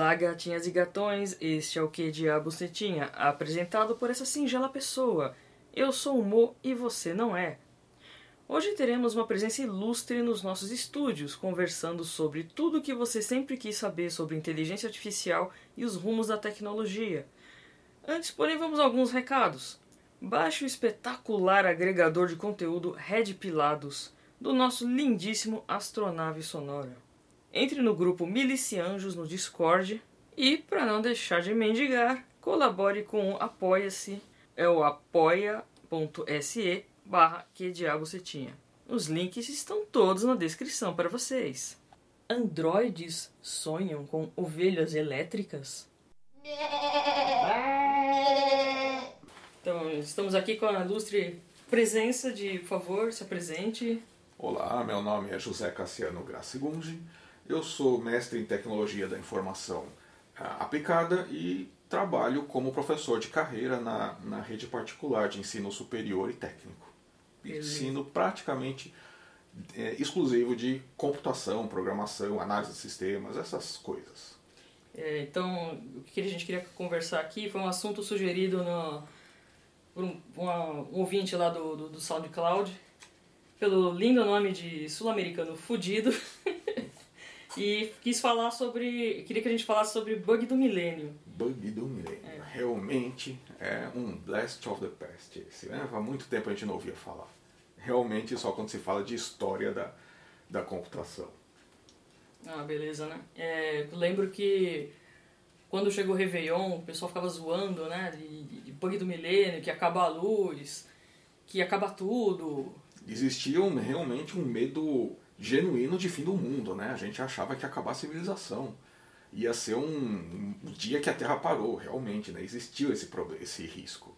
Olá, gatinhas e gatões, este é o Que Diabo Você Tinha, apresentado por essa singela pessoa. Eu sou o Mo e você não é. Hoje teremos uma presença ilustre nos nossos estúdios, conversando sobre tudo o que você sempre quis saber sobre inteligência artificial e os rumos da tecnologia. Antes, porém, vamos a alguns recados. Baixe o espetacular agregador de conteúdo Red Pilados, do nosso lindíssimo Astronave Sonora. Entre no grupo Milicianjos no Discord e, para não deixar de mendigar, colabore com o Apoia-se, é o apoia.se barra que diabo você tinha. Os links estão todos na descrição para vocês. Androides sonham com ovelhas elétricas? Então, estamos aqui com a ilustre presença de, por favor, se apresente. Olá, meu nome é José Cassiano Gracigungi. Eu sou mestre em tecnologia da informação ah, aplicada e trabalho como professor de carreira na, na rede particular de ensino superior e técnico. Ensino praticamente é, exclusivo de computação, programação, análise de sistemas, essas coisas. É, então, o que a gente queria conversar aqui foi um assunto sugerido no, por um, uma- um ouvinte lá do, do, do SoundCloud, pelo lindo nome de sul-americano Fudido, e quis falar sobre. queria que a gente falasse sobre bug do milênio. Bug do milênio. Realmente é um blast of the past esse, né? Há muito tempo a gente não ouvia falar. Realmente só quando se fala de história da, da computação. Ah, beleza, né? É, lembro que quando chegou o Réveillon, o pessoal ficava zoando, né? De, de- bug do milênio, que ia acabar a luz, que ia acabar tudo. Existia um- realmente um medo genuíno de fim do mundo, né? A gente achava que ia acabar a civilização. Ia ser um, um dia que a Terra parou, realmente, né? Existiu esse, esse risco.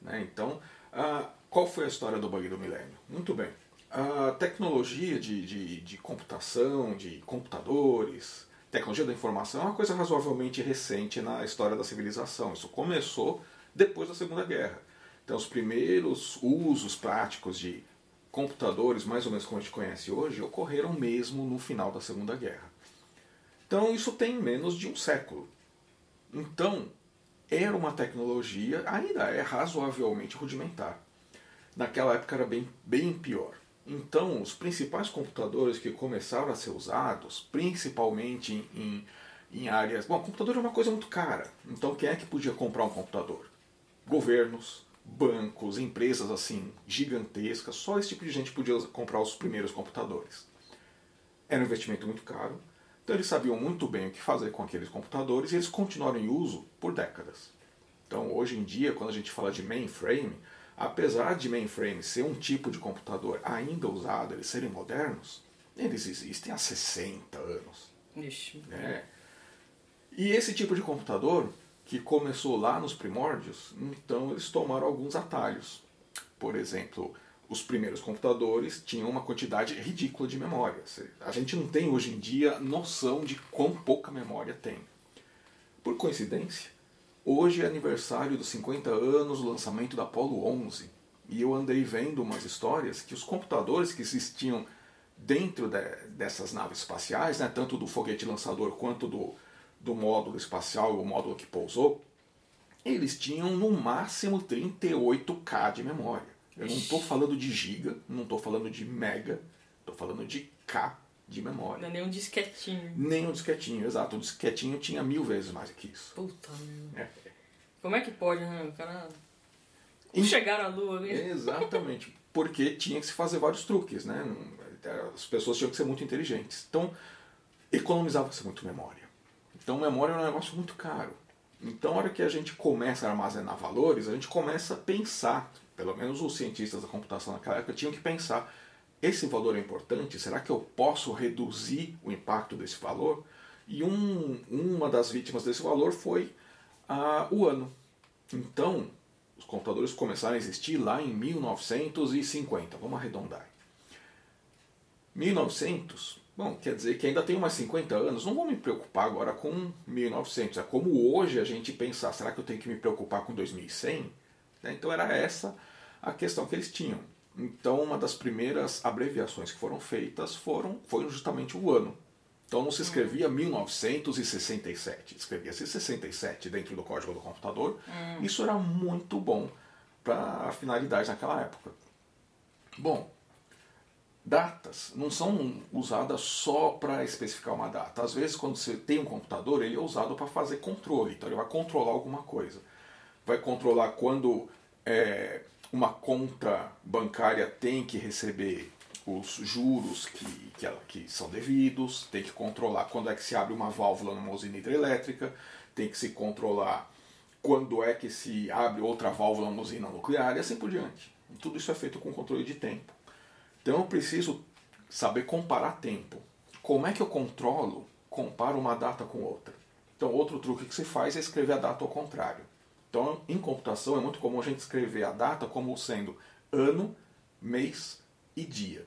né? Então, ah, qual foi a história do bug do milênio? Muito bem. A tecnologia de, de, de computação, de computadores, tecnologia da informação é uma coisa razoavelmente recente na história da civilização. Isso começou depois da Segunda Guerra. Então, os primeiros usos práticos de computadores, mais ou menos como a gente conhece hoje, ocorreram mesmo no final da Segunda Guerra. Então, isso tem menos de um século. Então, era uma tecnologia, ainda é razoavelmente rudimentar. Naquela época era bem, bem pior. Então, os principais computadores que começaram a ser usados, principalmente em, em, áreas. Bom, computador é uma coisa muito cara. Então, quem é que podia comprar um computador? Governos, bancos, empresas assim gigantescas. Só esse tipo de gente podia comprar os primeiros computadores. Era um investimento muito caro. Então, eles sabiam muito bem o que fazer com aqueles computadores e eles continuaram em uso por décadas. Então, hoje em dia, quando a gente fala de mainframe, apesar de mainframe ser um tipo de computador ainda usado, eles serem modernos, eles existem há 60 anos. Ixi, né? E esse tipo de computador, que começou lá nos primórdios, então eles tomaram alguns atalhos. Por exemplo, os primeiros computadores tinham uma quantidade ridícula de memória. A gente não tem hoje em dia noção de quão pouca memória tem. Por coincidência, hoje é aniversário dos 50 anos do lançamento da Apollo 11. E eu andei vendo umas histórias que os computadores que existiam dentro de- dessas naves espaciais, né, tanto do foguete lançador quanto do, do módulo espacial, o módulo que pousou, eles tinham no máximo 38K de memória. Eu não estou falando de giga, não estou falando de mega, estou falando de K de não memória. é nem um disquetinho. Nem um disquetinho, exato. O disquetinho tinha mil vezes mais que isso. Puta merda. É. Como é que pode, né? O cara. E- Chegaram à lua ali. Exatamente. Porque tinha que se fazer vários truques, né? Não- As pessoas tinham que ser muito inteligentes. Então, economizava-se muito memória. Então, memória é um negócio muito caro. Então, a hora que a gente começa a armazenar valores, a gente começa a pensar, pelo menos os cientistas da computação naquela época tinham que pensar: esse valor é importante? Será que eu posso reduzir o impacto desse valor? E um, uma das vítimas desse valor foi ah, o ano. Então, os computadores começaram a existir lá em 1950, vamos arredondar. 1900, bom, quer dizer que ainda tem mais 50 anos, não vou me preocupar agora com 1900. É como hoje a gente pensar, será que eu tenho que me preocupar com 2100? Né? Então era essa a questão que eles tinham. Então uma das primeiras abreviações que foram feitas foram, foi justamente o ano. Então não se escrevia 1967, escrevia-se 67 dentro do código do computador. Hum. Isso era muito bom para a finalidade naquela época. Bom, datas não são usadas só para especificar uma data. Às vezes, quando você tem um computador, ele é usado para fazer controle. Então, ele vai controlar alguma coisa. Vai controlar quando é, uma conta bancária tem que receber os juros que, que, que, são devidos, tem que controlar quando é que se abre uma válvula numa usina hidrelétrica, tem que se controlar quando é que se abre outra válvula numa usina nuclear e assim por diante. Tudo isso é feito com controle de tempo. Então eu preciso saber comparar tempo. Como é que eu controlo, comparo uma data com outra? Então outro truque que se faz é escrever a data ao contrário. Então em computação é muito comum a gente escrever a data como sendo ano, mês e dia.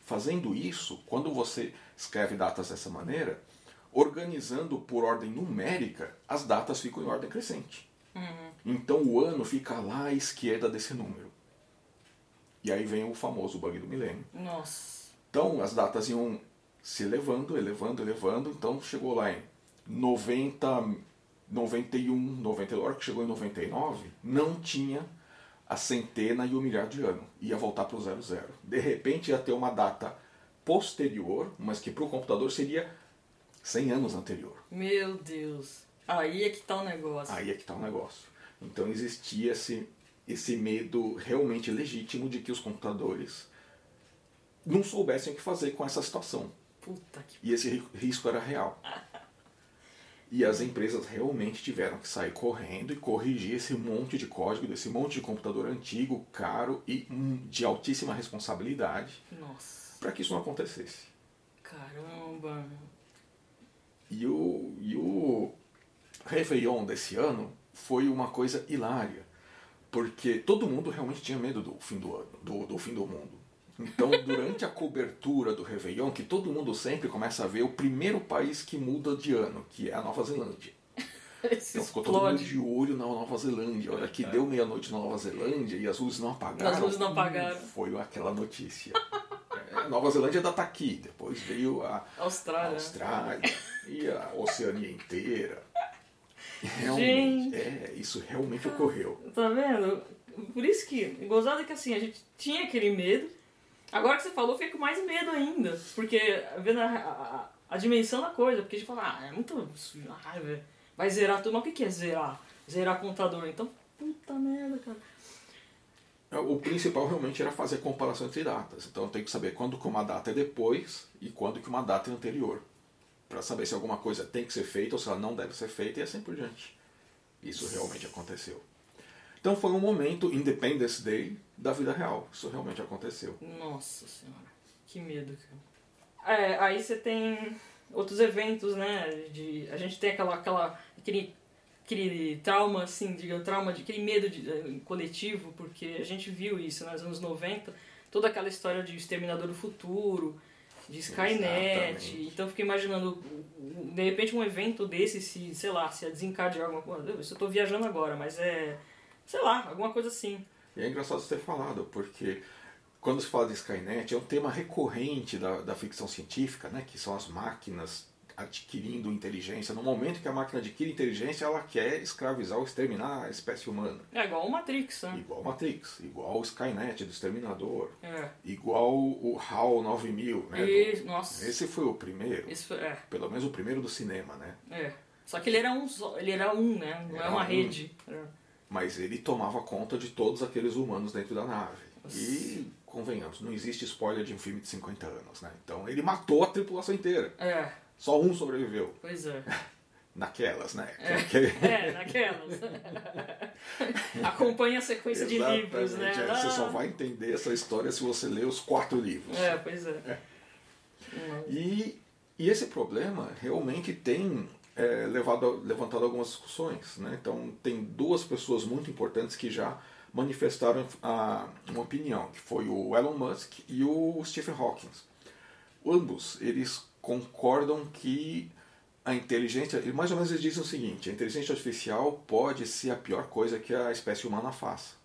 Fazendo isso, quando você escreve datas dessa maneira, organizando por ordem numérica, as datas ficam em ordem crescente. Uhum. Então o ano fica lá à esquerda desse número. E aí vem o famoso bug do milênio. Nossa. Então as datas iam se elevando, elevando, elevando. Então chegou lá em 90, 91, 90, a hora que chegou em 99, não tinha a centena e o milhar de ano. Ia voltar para o zero zero. De repente ia ter uma data posterior, mas que para o computador seria 100 anos anterior. Meu Deus. Aí é que está o negócio. Aí é que está o negócio. Então existia esse, esse medo realmente legítimo de que os computadores não soubessem o que fazer com essa situação. Puta que... E esse risco era real. E as empresas realmente tiveram que sair correndo e corrigir esse monte de código, desse monte de computador antigo, caro e hum, de altíssima responsabilidade Nossa. para que isso não acontecesse. Caramba. E o, e o Réveillon desse ano foi uma coisa hilária, porque todo mundo realmente tinha medo do fim do ano, do, do fim do mundo. Então, durante a cobertura do Réveillon, que todo mundo sempre começa a ver o primeiro país que muda de ano, que é a Nova Zelândia. Então ficou todo mundo de olho na Nova Zelândia. A hora que deu meia-noite na Nova Zelândia e as luzes não apagaram. As luzes não apagaram. Foi aquela notícia. É, Nova Zelândia ainda está aqui. Depois veio a Austrália. a Austrália e a Oceania inteira. Realmente, é, isso realmente ocorreu. Tá vendo? Por isso que, gozado é que assim, a gente tinha aquele medo. Agora que você falou, eu fiquei com mais medo ainda. Porque, vendo a, a, a dimensão da coisa, porque a gente fala, ah, é muito. Ah, velho, vai zerar tudo. Mas o que é zerar? Zerar contador. Então, puta merda, cara. O principal realmente era fazer comparação entre datas. Então eu tenho que saber quando que uma data é depois e quando que uma data é anterior. Para saber se alguma coisa tem que ser feita ou se ela não deve ser feita e assim por diante. Isso realmente aconteceu. Então foi um momento Independence Day da vida real. Isso realmente aconteceu. Nossa senhora, que medo, cara. É, aí você tem outros eventos, né? De, a gente tem aquela, aquela, aquele, aquele trauma, assim, digamos, trauma de aquele medo de, eh, coletivo, porque a gente viu isso né, nos anos 90, toda aquela história de Exterminador do Futuro, de Skynet. Então eu fiquei imaginando, de repente, um evento desse, se, sei lá, se desencadear alguma coisa. Isso eu tô viajando agora, mas é. Sei lá, alguma coisa assim. E é engraçado você ter falado, porque quando se fala de Skynet, é um tema recorrente da, da ficção científica, né, que são as máquinas adquirindo inteligência. No momento que a máquina adquire inteligência, ela quer escravizar ou exterminar a espécie humana. É igual o Matrix, né? Igual Matrix, igual o Skynet do Exterminador, É. igual o HAL 9000, né? do- E, nossa. Esse foi o primeiro, Isso foi- é, pelo menos o primeiro do cinema, né? é. Só que ele era um ele era um, né? Não é uma um. rede. É. Mas ele tomava conta de todos aqueles humanos dentro da nave. E, convenhamos, não existe spoiler de um filme de 50 anos, né? Então ele matou a tripulação inteira. É, Só um sobreviveu. pois é. Naquelas, né? É, Que- é naquelas. Acompanha a sequência de livros, né? É. Você só Ah. vai entender essa história se você ler os quatro livros. É, pois é. E, e esse problema realmente tem é, levado, levantado algumas discussões. Né? Então, tem duas pessoas muito importantes que já manifestaram a, uma opinião, que foi o Elon Musk e o Stephen Hawking. Ambos, eles concordam que a inteligência, mais ou menos eles dizem o seguinte, a inteligência artificial pode ser a pior coisa que a espécie humana faça.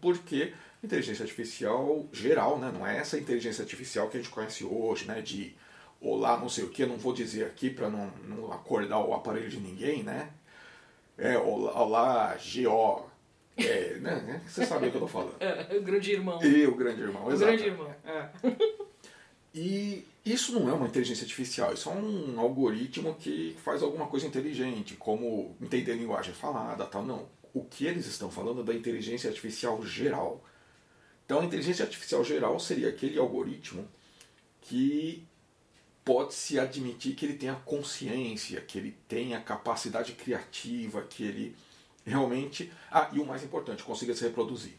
Porque inteligência artificial geral, né, não é essa inteligência artificial que a gente conhece hoje, né, de olá não sei o que, não vou dizer aqui para não, não acordar o aparelho de ninguém, né? É, olá, olá G.O. É, né, né? Você sabe o que eu tô falando. É, o grande irmão. E o grande irmão, O exato. grande irmão. É. E isso não é uma inteligência artificial, isso é um algoritmo que faz alguma coisa inteligente, como entender linguagem falada, tal. Não. O que eles estão falando é da inteligência artificial geral. Então, a inteligência artificial geral seria aquele algoritmo que pode se admitir que ele tenha consciência, que ele tenha capacidade criativa, que ele realmente. Ah, e o mais importante, consiga se reproduzir.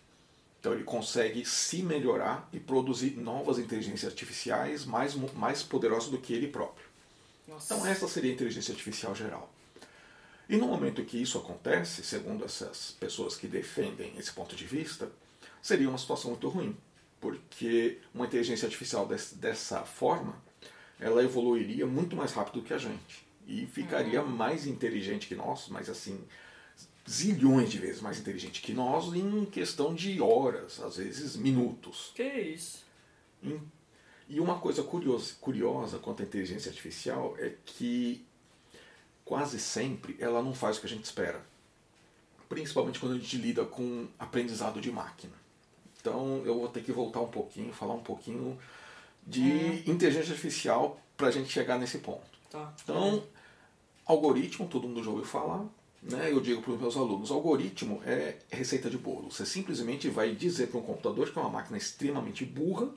Então ele consegue se melhorar e produzir novas inteligências artificiais mais, mais poderosas do que ele próprio. Nossa. Então essa seria a inteligência artificial geral. E no momento que isso acontece, segundo essas pessoas que defendem esse ponto de vista, seria uma situação muito ruim, porque uma inteligência artificial des, dessa forma, ela evoluiria muito mais rápido que a gente e ficaria mais inteligente que nós, mas assim, zilhões de vezes mais inteligente que nós em questão de horas, às vezes minutos. Que isso? E uma coisa curiosa, curiosa quanto à inteligência artificial é que quase sempre ela não faz o que a gente espera. Principalmente quando a gente lida com aprendizado de máquina. Então eu vou ter que voltar um pouquinho, falar um pouquinho de inteligência artificial para a gente chegar nesse ponto. Tá. Então, algoritmo, todo mundo já ouviu falar. Né? Eu digo para os meus alunos, algoritmo é receita de bolo. Você simplesmente vai dizer para um computador que é uma máquina extremamente burra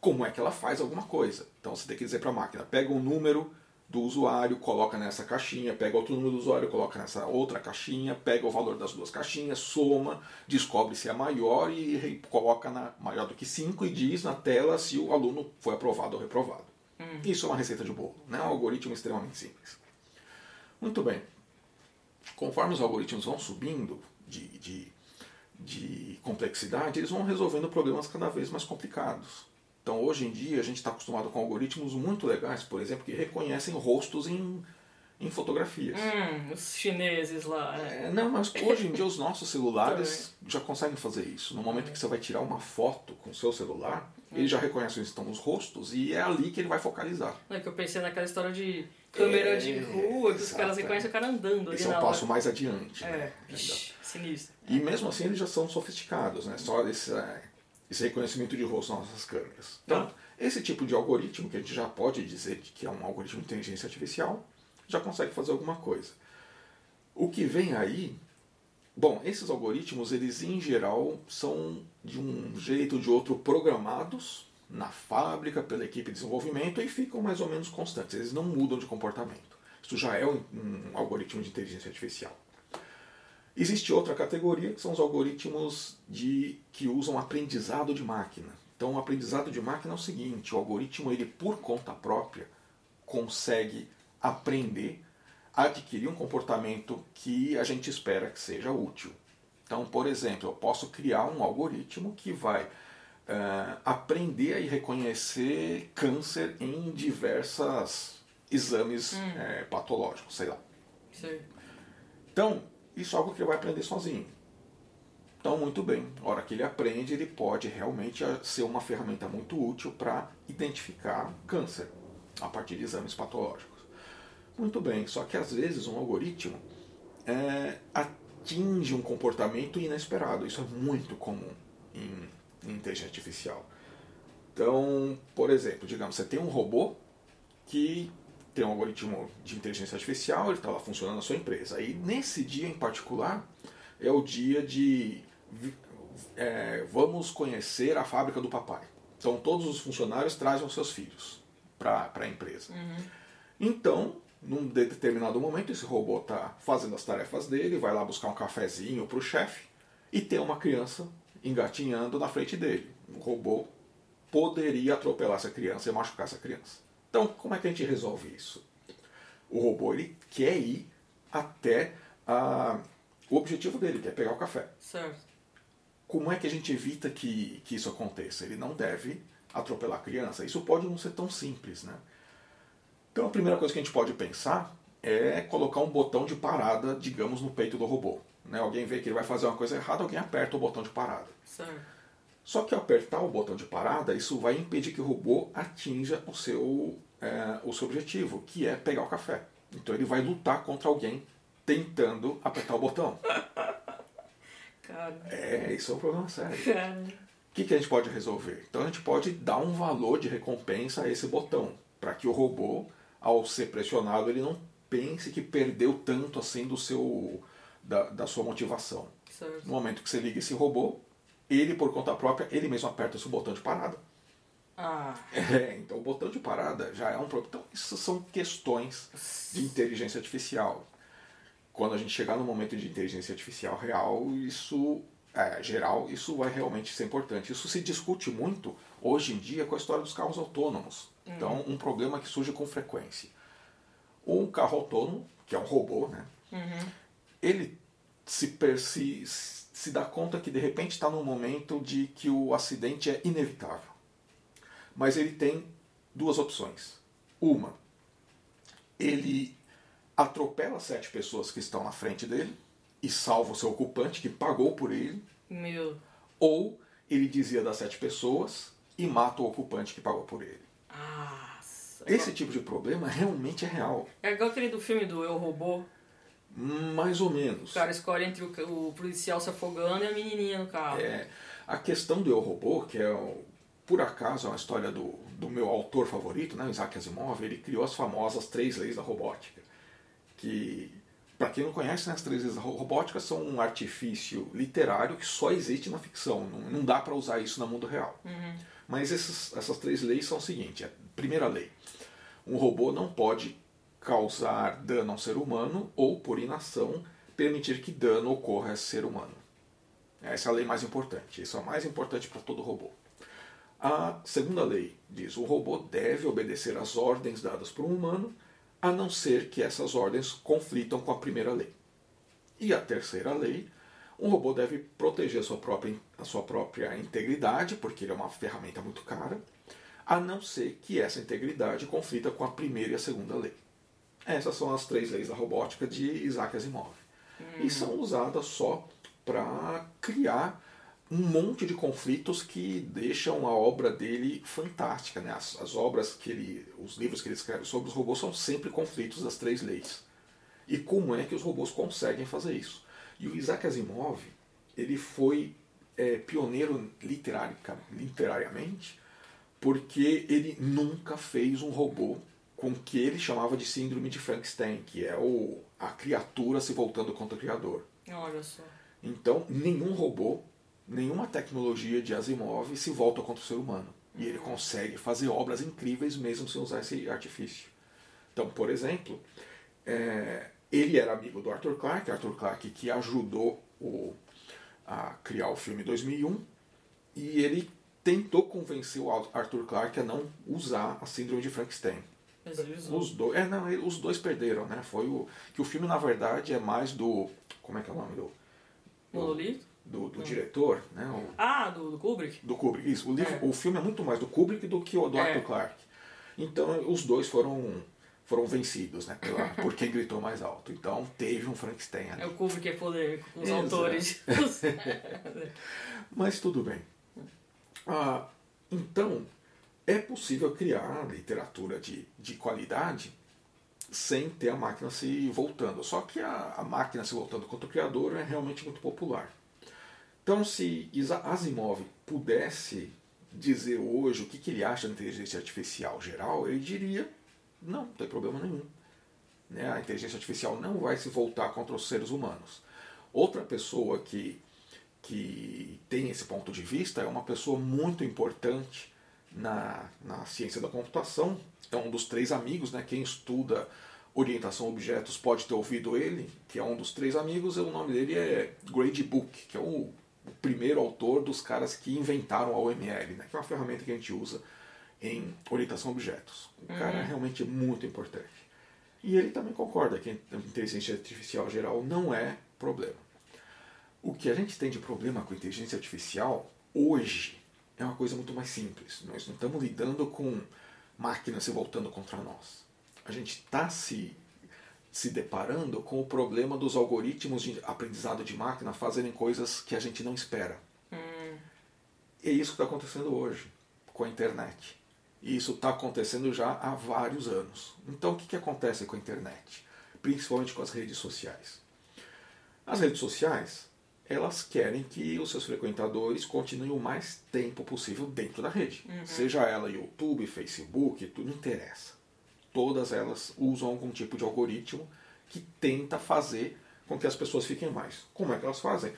como é que ela faz alguma coisa. Então você tem que dizer para a máquina, pega o número do usuário, coloca nessa caixinha, pega outro número do usuário, coloca nessa outra caixinha, pega o valor das duas caixinhas, soma, descobre se é maior e coloca na maior do que 5 e diz na tela se o aluno foi aprovado ou reprovado. Isso é uma receita de bolo, né? um algoritmo extremamente simples. Muito bem. Conforme os algoritmos vão subindo de, de, de complexidade, eles vão resolvendo problemas cada vez mais complicados. Então, hoje em dia, a gente está acostumado com algoritmos muito legais, por exemplo, que reconhecem rostos em, em fotografias. Hum, os chineses lá. né? É, não, mas hoje em dia os nossos celulares já conseguem fazer isso. No momento que você vai tirar uma foto com o seu celular, ele já reconhece onde estão os rostos e é ali que ele vai focalizar. Não é que eu pensei naquela história de câmera É, de rua, que os caras é. reconhecem o cara andando ali Esse é um passo hora. mais adiante. É, né? vixi, sinistro. E mesmo assim eles já são sofisticados, né? Só esse, é, esse reconhecimento de rosto nas nossas câmeras. Então, esse tipo de algoritmo, que a gente já pode dizer que é um algoritmo de inteligência artificial, já consegue fazer alguma coisa. O que vem aí, bom, esses algoritmos, eles em geral são de um jeito ou de outro programados na fábrica pela equipe de desenvolvimento e ficam mais ou menos constantes, eles não mudam de comportamento. Isso já é um, um algoritmo de inteligência artificial. Existe outra categoria que são os algoritmos de, que usam aprendizado de máquina. Então, o aprendizado de máquina é o seguinte: o algoritmo, ele por conta própria, consegue aprender, adquirir um comportamento que a gente espera que seja útil. Então, por exemplo, eu posso criar um algoritmo que vai eh, aprender a reconhecer câncer em diversos exames eh, patológicos, sei lá. Sei. Então, isso é algo que ele vai aprender sozinho. Então, muito bem. A hora que ele aprende, ele pode realmente eh, ser uma ferramenta muito útil para identificar câncer a partir de exames patológicos. Muito bem, só que às vezes um algoritmo eh, atinge um comportamento inesperado. Isso é muito comum em, em inteligência artificial. Então, por exemplo, digamos, você tem um robô que tem um algoritmo de inteligência artificial, ele está lá funcionando na sua empresa. E nesse dia em particular é o dia de é, vamos conhecer a fábrica do papai. Então todos os funcionários trazem os seus filhos para a empresa. Então, num de- determinado momento, esse robô está fazendo as tarefas dele, vai lá buscar um cafezinho para o chefe e tem uma criança engatinhando na frente dele. O robô poderia atropelar essa criança e machucar essa criança. Então, como é que a gente resolve isso? O robô ele quer ir até a- o objetivo dele, que é pegar o café. Certo. Como é que a gente evita que, que isso aconteça? Ele não deve atropelar a criança. Isso pode não ser tão simples, né? Então a primeira coisa que a gente pode pensar é colocar um botão de parada, digamos, no peito do robô. Né? Alguém vê que ele vai fazer uma coisa errada, alguém aperta o botão de parada. Certo. Só que ao apertar o botão de parada, isso vai impedir que o robô atinja o seu é, o seu objetivo, que é pegar o café. Então ele vai lutar contra alguém tentando apertar o botão. Cara. É, isso é um problema sério. O que, que a gente pode resolver? Então a gente pode dar um valor de recompensa a esse botão, para que o robô, ao ser pressionado, ele não pense que perdeu tanto assim do seu da, da sua motivação. Certo. No momento que você liga esse robô, ele por conta própria, ele mesmo aperta o seu botão de parada. Ah. É, então o botão de parada já é um problema. Então isso são questões de inteligência artificial. Quando a gente chegar no momento de inteligência artificial real, isso é, geral, isso vai realmente ser importante. Isso se discute muito hoje em dia com a história dos carros autônomos. Então, um problema que surge com frequência. Um carro autônomo, que é um robô, né? Uhum. ele se, se, se dá conta que de repente está num momento de que o acidente é inevitável. Mas ele tem duas opções. Uma, ele atropela sete pessoas que estão na frente dele e salva o seu ocupante que pagou por ele, Meu. ou ele dizia das sete pessoas e mata o ocupante que pagou por ele. Ah. Esse tipo de problema realmente é real. É igual aquele do filme do Eu Robô. Mais ou menos. O cara escolhe entre o, policial se afogando e a menininha no carro. É, a questão do Eu Robô, que é o- por acaso é uma história do, do meu autor favorito, né, Isaac Asimov, ele criou as famosas três leis da robótica. Que, para quem não conhece, né, as três leis da ro- robótica são um artifício literário que só existe na ficção. Não, não dá para usar isso no mundo real. Mas essas três leis são o seguinte: a primeira lei, um robô não pode causar dano a um ser humano ou, por inação, permitir que dano ocorra a esse ser humano. Essa é a lei mais importante. Isso é a mais importante para todo robô. A segunda lei diz: o robô deve obedecer às ordens dadas por um humano, a não ser que essas ordens conflitam com a primeira lei. E a terceira lei: um robô deve proteger a sua própria, a sua própria integridade, porque ele é uma ferramenta muito cara, a não ser que essa integridade conflita com a primeira e a segunda lei. Essas são as três leis da robótica de Isaac Asimov. E são usadas só para criar um monte de conflitos que deixam a obra dele fantástica. Né? As, as obras que ele. os livros que ele escreve sobre os robôs são sempre conflitos das três leis. E como é que os robôs conseguem fazer isso? E o Isaac Asimov, ele foi é, pioneiro literarica- literariamente porque ele nunca fez um robô com o que ele chamava de síndrome de Frankenstein, que é o, a criatura se voltando contra o criador. Olha só. Então, nenhum robô, nenhuma tecnologia de Asimov se volta contra o ser humano. E ele consegue fazer obras incríveis mesmo sem usar esse artifício. Então, por exemplo, é, ele era amigo do Arthur Clarke, Arthur Clarke que ajudou o, a criar o filme 2001, e ele tentou convencer o Arthur Clarke a não usar a síndrome de Frankenstein. Mas ele usou. Os dois, é, não, os dois perderam, né? Foi o que o filme na verdade é mais do, como é que é o nome do Monolito? do, do diretor, né? O, Ah, do, do Kubrick? do Kubrick. Isso, o, livro, É. o filme é muito mais do Kubrick do que o do É. Arthur Clarke. Então os dois foram foram vencidos, né? Pela, por quem gritou mais alto. Então teve um Frankenstein ali. É o Kubrick que é polêmico com os Exato. autores. Mas tudo bem. Ah, então, é possível criar literatura de, de qualidade sem ter a máquina se voltando. Só que a, a máquina se voltando contra o criador é realmente muito popular. Então, se Isa- Asimov pudesse dizer hoje o que, que ele acha da inteligência artificial geral, ele diria: não, não tem problema nenhum. Né? A inteligência artificial não vai se voltar contra os seres humanos. Outra pessoa que, que tem esse ponto de vista é uma pessoa muito importante na, na ciência da computação. É um dos três amigos, né? quem estuda orientação a objetos pode ter ouvido ele, que é um dos três amigos, e o nome dele é Grady Book, que é o, o primeiro autor dos caras que inventaram a OML, né? que é uma ferramenta que a gente usa em orientação a objetos. O cara realmente é muito importante. E ele também concorda que a inteligência artificial geral não é problema. O que a gente tem de problema com a inteligência artificial hoje é uma coisa muito mais simples. Nós não estamos lidando com máquinas se voltando contra nós. A gente está se, se deparando com o problema dos algoritmos de aprendizado de máquina fazerem coisas que a gente não espera. Hum, E é isso que está acontecendo hoje com a internet. E isso está acontecendo já há vários anos. Então o que, que acontece com a internet? Principalmente com as redes sociais. As redes sociais, elas querem que os seus frequentadores continuem o mais tempo possível dentro da rede. Uhum. Seja ela YouTube, Facebook, tudo interessa. Todas elas usam algum tipo de algoritmo que tenta fazer com que as pessoas fiquem mais. Como é que elas fazem?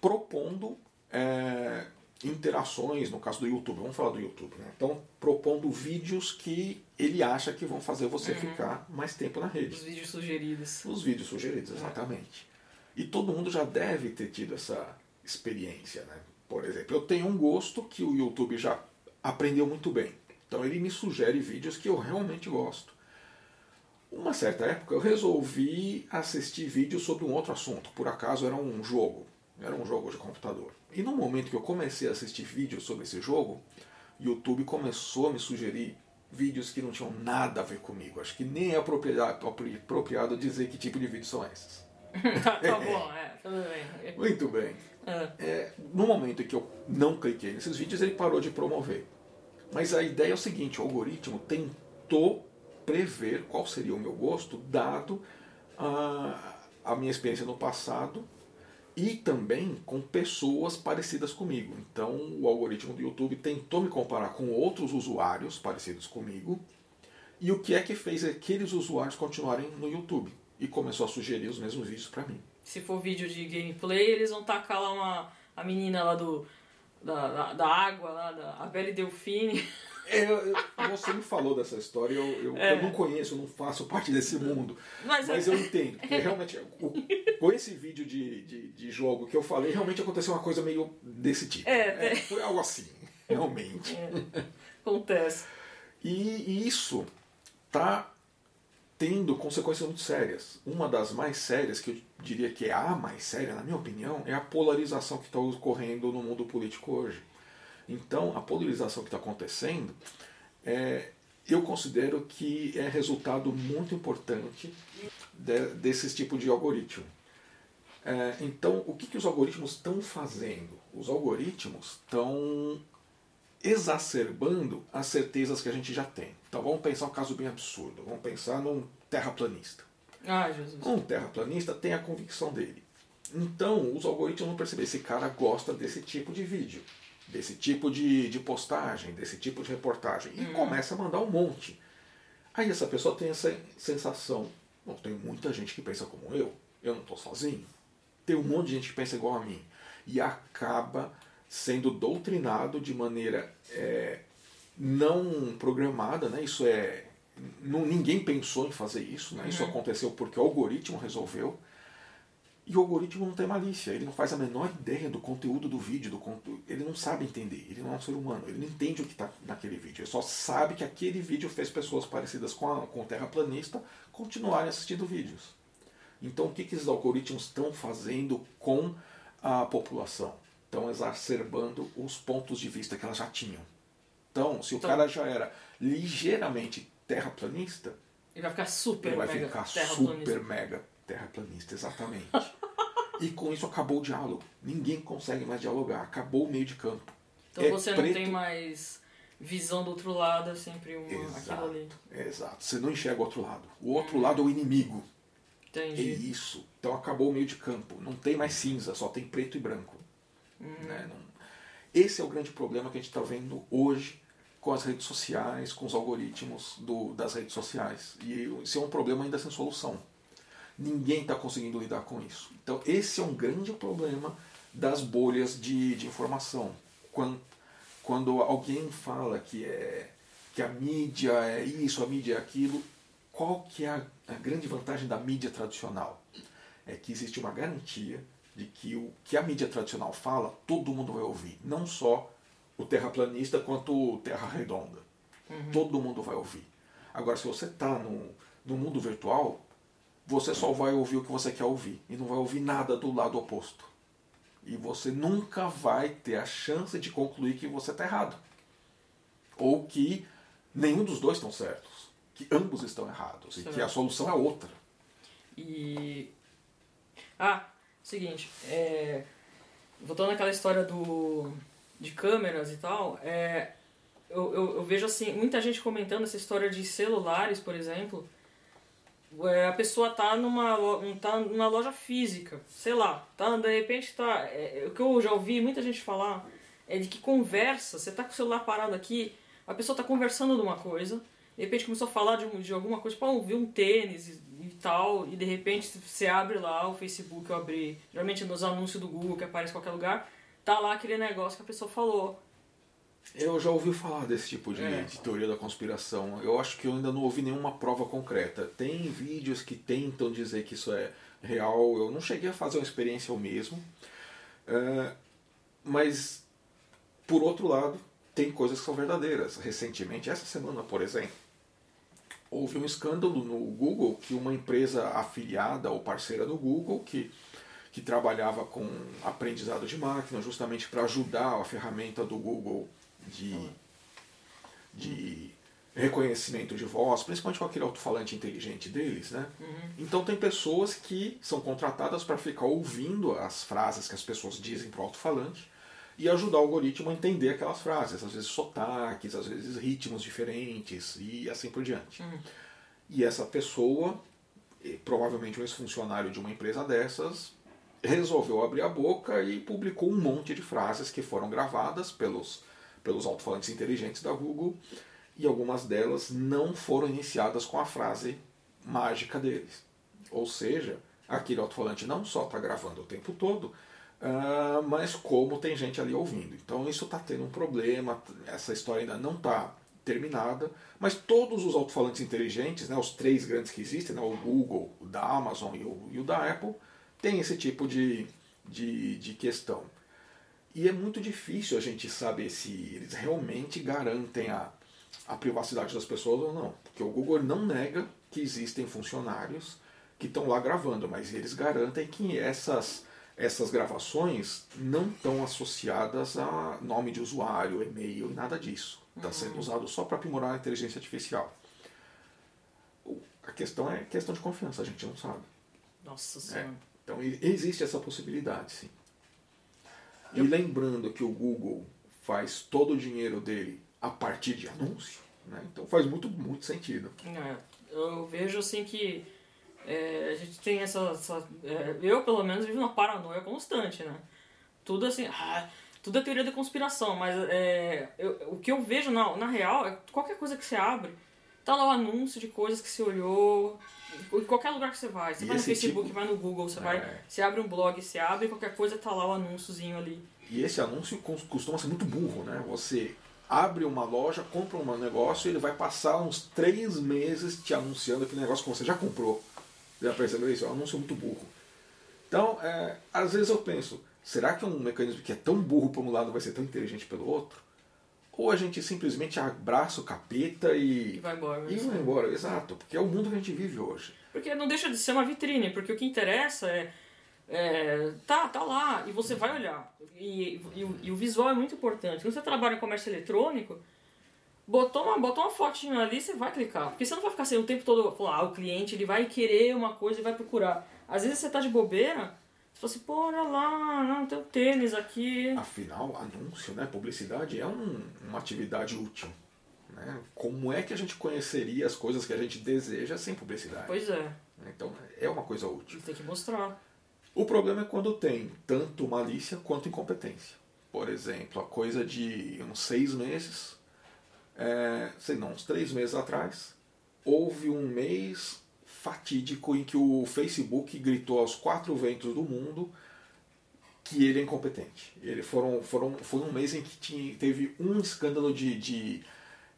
Propondo é, interações, no caso do YouTube, vamos falar do YouTube, né? Então, propondo vídeos que ele acha que vão fazer você uhum. ficar mais tempo na rede. Os vídeos sugeridos. Os vídeos sugeridos, exatamente. É. E todo mundo já deve ter tido essa experiência, né? Por exemplo, eu tenho um gosto que o YouTube já aprendeu muito bem. Então ele me sugere vídeos que eu realmente gosto. Uma certa época eu resolvi assistir vídeos sobre um outro assunto. Por acaso era um jogo. Era um jogo de computador. E no momento que eu comecei a assistir vídeos sobre esse jogo, YouTube começou a me sugerir vídeos que não tinham nada a ver comigo. Acho que nem é apropriado dizer que tipo de vídeos são esses. tá, bom, é, tudo bem. Muito bem. É. É, no momento em que eu não cliquei nesses vídeos, ele parou de promover. Mas a ideia é o seguinte: o algoritmo tentou prever qual seria o meu gosto, dado a, a minha experiência no passado e também com pessoas parecidas comigo. Então, o algoritmo do YouTube tentou me comparar com outros usuários parecidos comigo. E o que é que fez aqueles usuários continuarem no YouTube? E começou a sugerir os mesmos vídeos para mim. Se for vídeo de gameplay, eles vão tacar lá uma a menina lá do da, da, da água lá, da a Belle Delfine. É, eu, você me falou dessa história, eu, eu, é. eu, não conheço, eu não faço parte desse mundo. Mas, mas eu entendo. Porque realmente, o, com esse vídeo de, de, de, jogo que eu falei, realmente aconteceu uma coisa meio desse tipo. É, é foi algo assim, realmente. É, acontece. E, e isso tá tendo consequências muito sérias. Uma das mais sérias, que eu diria que é a mais séria, na minha opinião, é a polarização que está ocorrendo no mundo político hoje. Então, a polarização que está acontecendo, é, eu considero que é resultado muito importante de, desses tipos de algoritmo. É, então, o que, que os algoritmos estão fazendo? Os algoritmos estão exacerbando as certezas que a gente já tem. Então, vamos pensar um caso bem absurdo. Vamos pensar num terraplanista. Ah, Jesus. Um terraplanista tem a convicção dele. Então, os algoritmos vão perceber: esse cara gosta desse tipo de vídeo desse tipo de, de postagem, desse tipo de reportagem, e hum. começa a mandar um monte. Aí essa pessoa tem essa sensação: não, tem muita gente que pensa como eu, eu não estou sozinho. Tem um monte de gente que pensa igual a mim. E acaba sendo doutrinado de maneira é, não programada, né? isso é. Não, ninguém pensou em fazer isso, né? isso uhum. aconteceu porque o algoritmo resolveu. E o algoritmo não tem malícia, ele não faz a menor ideia do conteúdo do vídeo, do conteúdo, ele não sabe entender, ele não é um ser humano, ele não entende o que está naquele vídeo, ele só sabe que aquele vídeo fez pessoas parecidas com, a, com o terraplanista continuarem assistindo vídeos. Então o que, que esses algoritmos estão fazendo com a população? Estão exacerbando os pontos de vista que elas já tinham. Então, se o então, cara já era ligeiramente terraplanista, ele vai ficar super ele vai mega ficar super mega terraplanista, exatamente. e com isso acabou o diálogo. Ninguém consegue mais dialogar. Acabou o meio de campo. Então é você não preto... tem mais visão do outro lado, é sempre uma, exato, aquilo ali. Exato. Você não enxerga o outro lado. O outro hum. lado é o inimigo. Entendi. É isso. Então acabou o meio de campo. Não tem mais cinza, só tem preto e branco. Hum. Né? Não... Esse é o grande problema que a gente está vendo hoje com as redes sociais, com os algoritmos do, das redes sociais. E isso é um problema ainda sem solução. Ninguém está conseguindo lidar com isso. Então, esse é um grande problema das bolhas de, de informação. Quando, quando alguém fala que, é, que a mídia é isso, a mídia é aquilo, qual que é a, a grande vantagem da mídia tradicional? É que existe uma garantia de que o que a mídia tradicional fala, todo mundo vai ouvir. Não só o terraplanista quanto o terra redonda. Uhum. Todo mundo vai ouvir. Agora, se você está no, no mundo virtual, você só vai ouvir o que você quer ouvir e não vai ouvir nada do lado oposto. E você nunca vai ter a chance de concluir que você está errado. Ou que nenhum dos dois estão certos. Que ambos estão errados e que a solução é outra. E. Ah, seguinte. É... Voltando àquela história do de câmeras e tal, é... eu, eu, eu vejo assim, muita gente comentando essa história de celulares, por exemplo. É, a pessoa tá numa, tá numa loja física, sei lá, tá, de repente tá. É, o que eu já ouvi muita gente falar é de que conversa, você tá com o celular parado aqui, a pessoa tá conversando de uma coisa, de repente começou a falar de, de alguma coisa, tipo, ah, um tênis e, e tal, e de repente você abre lá o Facebook, eu abri, geralmente nos anúncios do Google que aparece em qualquer lugar, tá lá aquele negócio que a pessoa falou. Eu já ouvi falar desse tipo de, É. de teoria da conspiração. Eu acho que eu ainda não ouvi nenhuma prova concreta. Tem vídeos que tentam dizer que isso é real. Eu não cheguei a fazer uma experiência eu mesmo. É, mas, por outro lado, tem coisas que são verdadeiras. Recentemente, essa semana, por exemplo, houve um escândalo no Google que uma empresa afiliada ou parceira do Google que que trabalhava com aprendizado de máquina justamente para ajudar a ferramenta do Google de, de reconhecimento de voz, principalmente com aquele alto-falante inteligente deles, né? Então tem pessoas que são contratadas para ficar ouvindo as frases que as pessoas dizem para o alto-falante e ajudar o algoritmo a entender aquelas frases, às vezes sotaques, às vezes ritmos diferentes e assim por diante. E essa pessoa, provavelmente um ex-funcionário de uma empresa dessas, resolveu abrir a boca e publicou um monte de frases que foram gravadas pelos, pelos alto-falantes inteligentes da Google e algumas delas não foram iniciadas com a frase mágica deles. Ou seja, aquele alto-falante não só está gravando o tempo todo, ah, mas como tem gente ali ouvindo. Então isso está tendo um problema, essa história ainda não está terminada, mas todos os alto-falantes inteligentes, né, os três grandes que existem, né, o Google, o da Amazon e o, e o da Apple, tem esse tipo de, de, de questão. E é muito difícil a gente saber se eles realmente garantem a, a privacidade das pessoas ou não. Porque o Google não nega que existem funcionários que estão lá gravando, mas eles garantem que essas, essas gravações não estão associadas a nome de usuário, e-mail e nada disso. Está sendo usado só para aprimorar a inteligência artificial. A questão é questão de confiança, a gente não sabe. Nossa senhora. Então e- existe essa possibilidade, sim. E lembrando que o Google faz todo o dinheiro dele a partir de anúncio, né? então faz muito, muito sentido. É, eu vejo assim que é, a gente tem essa. essa- é, eu, pelo menos, vivo uma paranoia constante, né? Tudo assim. ah, tudo é teoria da conspiração, mas é, eu- o que eu vejo na, na real é que qualquer coisa que você abre, tá lá o anúncio de coisas que você olhou. Em qualquer lugar que você vai, você E vai no esse Facebook, tipo- vai no Google, você É. vai, você abre um blog, você abre qualquer coisa, tá lá o anúnciozinho ali. E esse anúncio cos- costuma ser muito burro, né? Você abre uma loja, compra um negócio e ele vai passar uns três meses te anunciando aquele negócio que você já comprou. Já percebeu isso? É um anúncio muito burro. Então, é, às vezes eu penso, será que um mecanismo que é tão burro por um lado vai ser tão inteligente pelo outro? Ou a gente simplesmente abraça o capeta E e, vai embora. e vai embora? Exato, porque é o mundo que a gente vive hoje. Porque não deixa de ser uma vitrine, porque o que interessa é. é, tá, tá lá, e você vai olhar. E, e, o- e o visual é muito importante. Quando você trabalha em comércio eletrônico, botou uma, botou uma fotinha ali, você vai clicar. Porque você não vai ficar assim o tempo todo, falar, ah, o cliente ele vai querer uma coisa e vai procurar. Às vezes você tá de bobeira, você assim, pô, olha lá, não, tem um tênis aqui. Afinal, anúncio, né, publicidade é um- uma atividade útil. Né? Como é que a gente conheceria as coisas que a gente deseja sem publicidade? Pois é, Então é uma coisa útil. tem que mostrar. O problema é quando tem tanto malícia quanto incompetência. Por exemplo, a coisa de uns seis meses, é, sei não, uns três meses atrás, houve um mês fatídico em que o Facebook gritou aos quatro ventos do mundo que ele é incompetente. Ele foram, foram, foi um mês em que tinha, teve um escândalo de, de,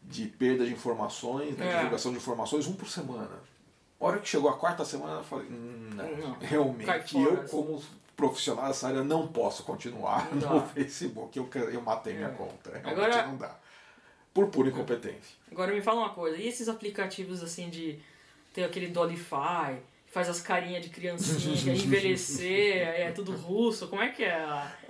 de perda de informações, né, É. divulgação de informações, um por semana. A hora que chegou a quarta semana, eu falei, hum, não, Não, realmente, eu assim. como profissional dessa área não posso continuar Não no dá. Facebook, eu, eu matei minha É. conta, realmente Agora- não dá. Por pura incompetência. Agora me fala uma coisa, e esses aplicativos assim de. Tem aquele que faz as carinhas de criancinha, é envelhecer, é tudo russo, como é que é?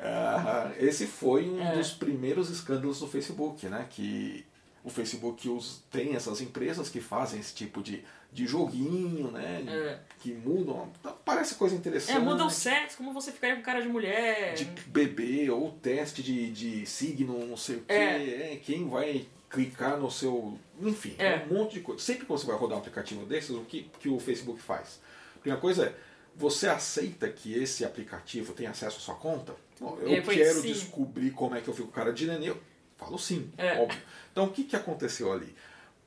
Ah, esse foi um É. dos primeiros escândalos do Facebook, né? Que o Facebook us- tem essas empresas que fazem esse tipo de, de joguinho, né? É. Que mudam. Parece coisa interessante. É, muda o sexo, como você ficaria com cara de mulher. de bebê ou teste de, de signo, não sei o quê. É. É, quem vai clicar no seu. Enfim, É. um monte de coisa. Sempre que você vai rodar um aplicativo desses, o que, que o Facebook faz? A primeira coisa é, você aceita que esse aplicativo tem acesso à sua conta? Bom, eu depois, quero sim. descobrir como é que eu fico com cara de neném. Eu falo sim, É. óbvio. Então o que, que aconteceu ali?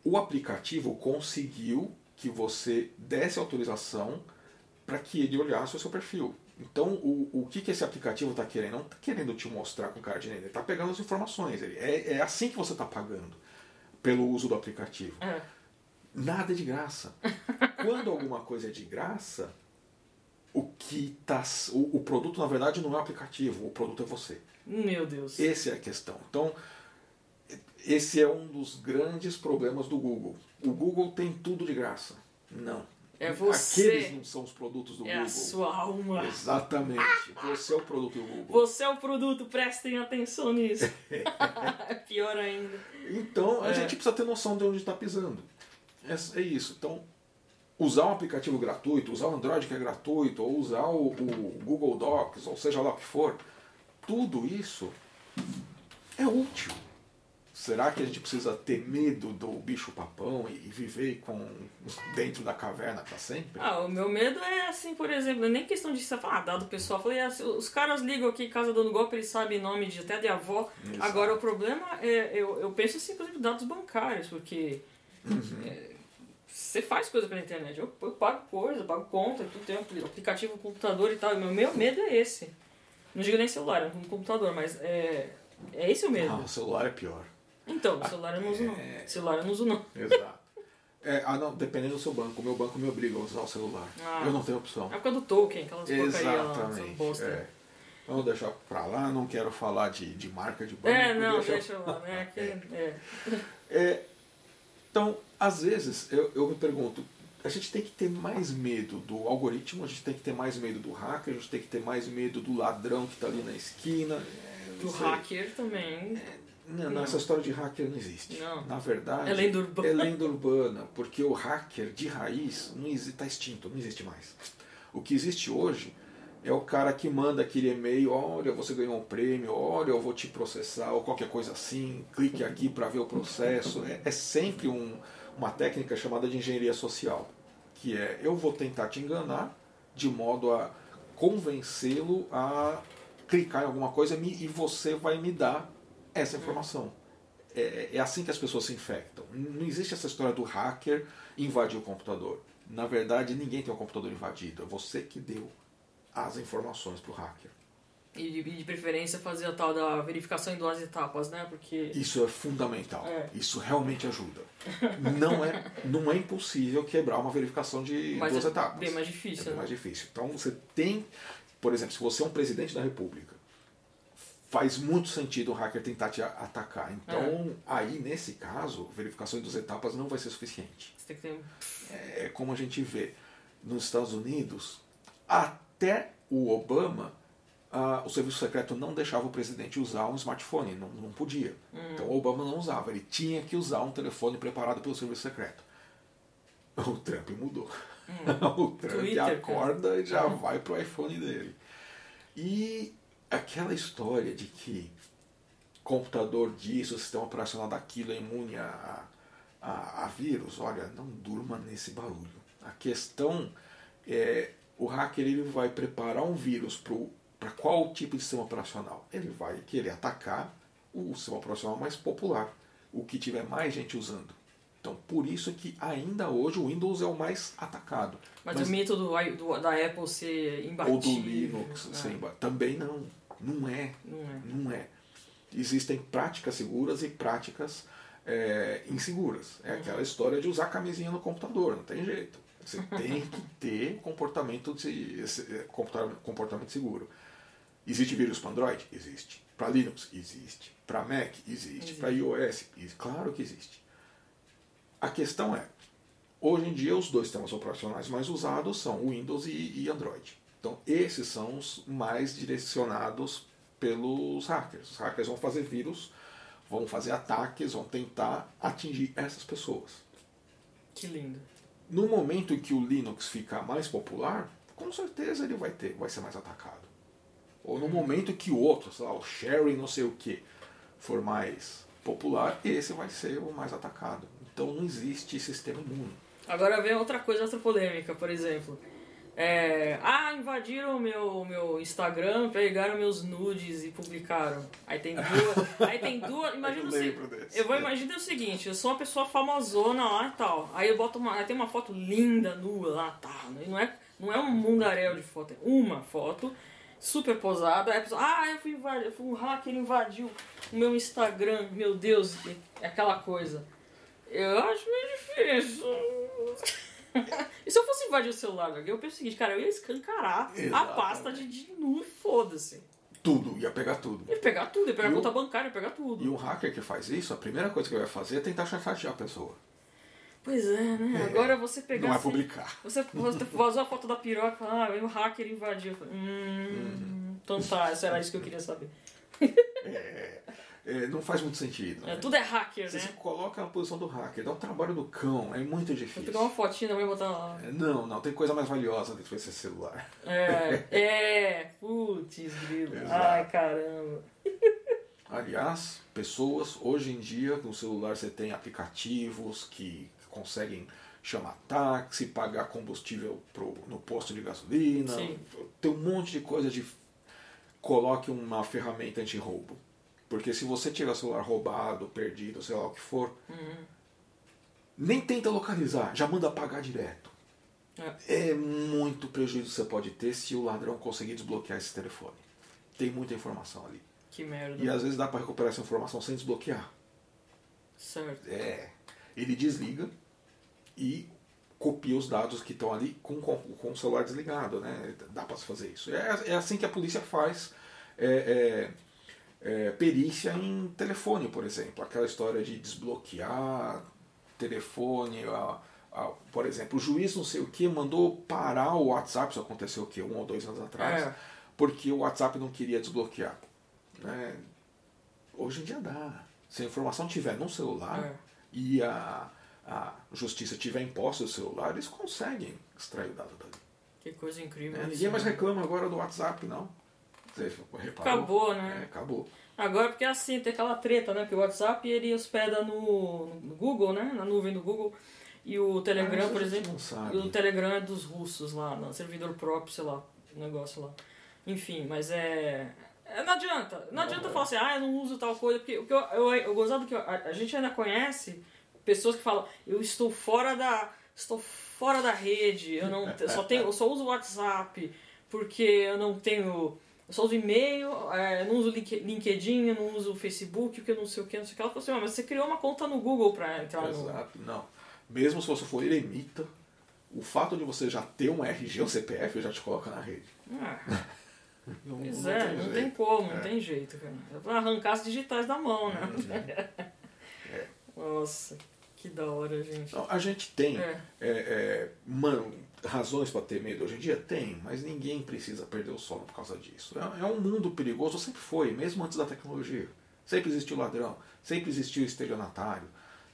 O aplicativo conseguiu que você desse autorização para que ele olhasse o seu perfil. Então, o, o que, que esse aplicativo está querendo? Não está querendo te mostrar com cara de neném, ele está pegando as informações. Ele, é, é assim que você está pagando pelo uso do aplicativo. É. Nada é de graça. Quando alguma coisa é de graça, o que tá, o, o produto na verdade não é o aplicativo, o produto é você. Meu Deus. Essa é a questão. Então, esse é um dos grandes problemas do Google. O Google tem tudo de graça. Não. É você. Aqueles não são os produtos do É Google. a sua alma. Exatamente. Você é o produto do Google. Você é o produto, prestem atenção nisso. Pior ainda. Então, a É. gente precisa ter noção de onde está pisando. É, é isso. Então, usar um aplicativo gratuito, usar o Android que é gratuito, ou usar o, o Google Docs, ou seja lá o que for, tudo isso é útil. Será que a gente precisa ter medo do bicho papão e viver com dentro da caverna para sempre? Ah, o meu medo é assim, por exemplo, não é nem questão de falar, ah, dado pessoal. Falei, ah, os caras ligam aqui em casa dando golpe, eles sabem nome de até de avó. Exato. Agora o problema é, eu, eu penso assim, por exemplo, dados bancários, porque Uhum. é, você faz coisa pela internet. Eu, eu pago coisa, eu pago conta, tudo tem um aplicativo, computador e tal. E meu, meu medo é esse. Não digo nem celular, é um computador, mas é, é esse o medo. Ah, o celular é pior. Então, celular eu não uso não. É. Celular eu não uso não. Exato. É, ah, não, dependendo do seu banco. O meu banco me obriga a usar o celular. Ah. Eu não tenho opção. É por causa do token, aquelas lá, Exatamente. bosta. É. Vamos deixar pra lá, não quero falar de, de marca de banco. É, não, deixa lá, né? É. É, então, às vezes, eu, eu me pergunto, a gente tem que ter mais medo do algoritmo, a gente tem que ter mais medo do hacker, a gente tem que ter mais medo do ladrão que está ali na esquina. é, Do hacker também. Não, não, Não. essa história de hacker não existe. Não. Na verdade, É lenda urbana. é lenda urbana, porque o hacker de raiz não está extinto, não existe mais. O que existe hoje é o cara que manda aquele e-mail, olha, você ganhou um prêmio, olha, eu vou te processar, ou qualquer coisa assim, clique aqui para ver o processo. É, é sempre um- uma técnica chamada de engenharia social, que é eu vou tentar te enganar de modo a convencê-lo a clicar em alguma coisa e você vai me dar essa informação. É, é assim que as pessoas se infectam. Não existe essa história do hacker invadir o computador. Na verdade, ninguém tem o computador invadido. É você que deu as informações para o hacker. E de, de preferência fazer a tal da verificação em duas etapas, né? Porque. Isso é fundamental. É. Isso realmente ajuda. Não é, não é impossível quebrar uma verificação de Mas duas é etapas. bem mais É difícil, bem né? mais difícil. Então você tem, por exemplo, se você é um presidente da República, faz muito sentido o hacker tentar te atacar. Então, aí nesse caso, verificação em duas etapas não vai ser suficiente. Você tem que ter. É como a gente vê nos Estados Unidos, até o Obama, ah, o serviço secreto não deixava o presidente usar um smartphone, não, não podia. Então o Obama não usava, ele tinha que usar um telefone preparado pelo serviço secreto. O Trump mudou. o Trump Twitter, cara. acorda e já vai pro iPhone dele. E aquela história de que computador disso, sistema operacional daquilo é imune a, a, a vírus, olha, não durma nesse barulho. A questão é, o hacker ele vai preparar um vírus para qual tipo de sistema operacional? Ele vai querer atacar o sistema operacional mais popular, o que tiver mais gente usando. Então, por isso que ainda hoje o Windows é o mais atacado. Mas, o mito do, do- da Apple ser ou imbatível. do Linux, né? sem ba- também não. Não é. Não é. Não é. Existem práticas seguras e práticas é, inseguras. É aquela história de usar camisinha no computador, não tem jeito. Você tem que ter comportamento, de, é, comporta- comportamento seguro. Existe vírus para Android? Existe. Para Linux? Existe. Para Mac? Existe. Existe. Para iOS? Claro que existe. A questão é, hoje em dia os dois sistemas operacionais mais usados são o Windows e, e Android. Então esses são os mais direcionados pelos hackers. Os hackers vão fazer vírus, vão fazer ataques, vão tentar atingir essas pessoas. Que lindo. No momento em que o Linux ficar mais popular, com certeza ele vai ter, vai ser mais atacado. Ou no momento que o outro, sei lá, o sharing não sei o que, for mais popular, esse vai ser o mais atacado. Então não existe sistema imune. Agora vem outra coisa, outra polêmica, por exemplo. É, ah, invadiram o meu, meu Instagram, pegaram meus nudes e publicaram. Aí tem duas. aí tem duas. Imagina Eu se-. Eu vou imaginar o seguinte, eu sou uma pessoa famosona lá e tal. Aí eu boto uma. Aí tem uma foto linda, nua lá, tá. E não é, não é um mundaréu de foto, é uma foto super posada. Aí a pessoa, ah, eu fui invadir, um hacker invadiu o meu Instagram, meu Deus, é aquela coisa. Eu acho meio difícil. E se eu fosse invadir o celular de alguém, eu penso o seguinte, cara, eu ia escancarar a Exatamente. pasta de, de nu e foda-se. Tudo, ia pegar tudo. Ia pegar tudo, ia pegar E o- conta bancária, ia pegar tudo. E um hacker que faz isso, a primeira coisa que vai fazer é tentar chantagear a pessoa. Pois é, né? Agora você pegar. Não é assim, publicar. Você, vazou a foto da piroca, ah, o hacker invadiu. Hum, então tá, isso era isso que eu queria saber. É, é, não faz muito sentido. É, né? tudo é hacker, Você se né? coloca na posição do hacker, dá um trabalho do cão, é muito Vou difícil. pegar uma fotinha também e botar lá. É, Não, não, tem coisa mais valiosa dentro desse celular. É, é, putz, grilo. Ai, caramba. Aliás, pessoas, hoje em dia, no celular você tem aplicativos que conseguem chamar táxi, pagar combustível pro, no posto de gasolina. Sim. Tem um monte de coisa de. Coloque uma ferramenta anti-roubo. Porque se você tiver o celular roubado, perdido, sei lá o que for, Uhum. nem tenta localizar, já manda pagar direto. É. É muito prejuízo que você pode ter se o ladrão conseguir desbloquear esse telefone. Tem muita informação ali. Que merda. E às vezes dá para recuperar essa informação sem desbloquear. Certo. É. Ele desliga e copia os dados que estão ali com, com, com o celular desligado, né? Dá para fazer isso. É, é assim que a polícia faz é, é, é, perícia em telefone, por exemplo. Aquela história de desbloquear telefone, a- a- por exemplo, o juiz não sei o que mandou parar o WhatsApp, isso aconteceu o quê? Um ou dois anos atrás, É. porque o WhatsApp não queria desbloquear. Né? Hoje em dia dá. Se a informação tiver no celular É. e a, a justiça tiver em posse do celular, eles conseguem extrair o dado dali. Que coisa incrível. isso, Ninguém mais né? reclama agora do WhatsApp, não. Você reparou? Acabou, né? É, acabou. Agora, porque assim, tem aquela treta, né? Porque o WhatsApp ele hospeda no, no Google, né? Na nuvem do Google. E o Telegram, Ah, por exemplo. O Telegram é dos russos lá, no servidor próprio, sei lá, o negócio lá. Enfim, mas é. é, não adianta. Não, Não, adianta é. falar assim, ah, eu não uso tal coisa. Porque o que eu, eu, eu gozado que eu- a, a gente ainda conhece pessoas que falam, eu estou fora da. Estou fora da rede, eu não eu só tenho, eu só uso o WhatsApp, porque eu não tenho. Eu só uso e-mail, é, eu não uso Link- LinkedIn, eu não uso o Facebook, porque eu não sei o que, não sei o que. Ela falou assim, "Ah, mas você criou uma conta no Google pra entrar no. Exato. Não. Mesmo se você for eremita, o fato de você já ter um RG ou CPF já te coloca na rede. Ah, Não, Pois não é, tem não jeito. tem como, não É. tem jeito, cara. É pra arrancar as digitais da mão, né? É. Nossa, que da hora, gente. Então, a gente tem É. é, é, mano, razões para ter medo hoje em dia? Tem, mas ninguém precisa perder o sono por causa disso. É, é um mundo perigoso, sempre foi, mesmo antes da tecnologia. Sempre existiu ladrão, sempre existiu estelionatário.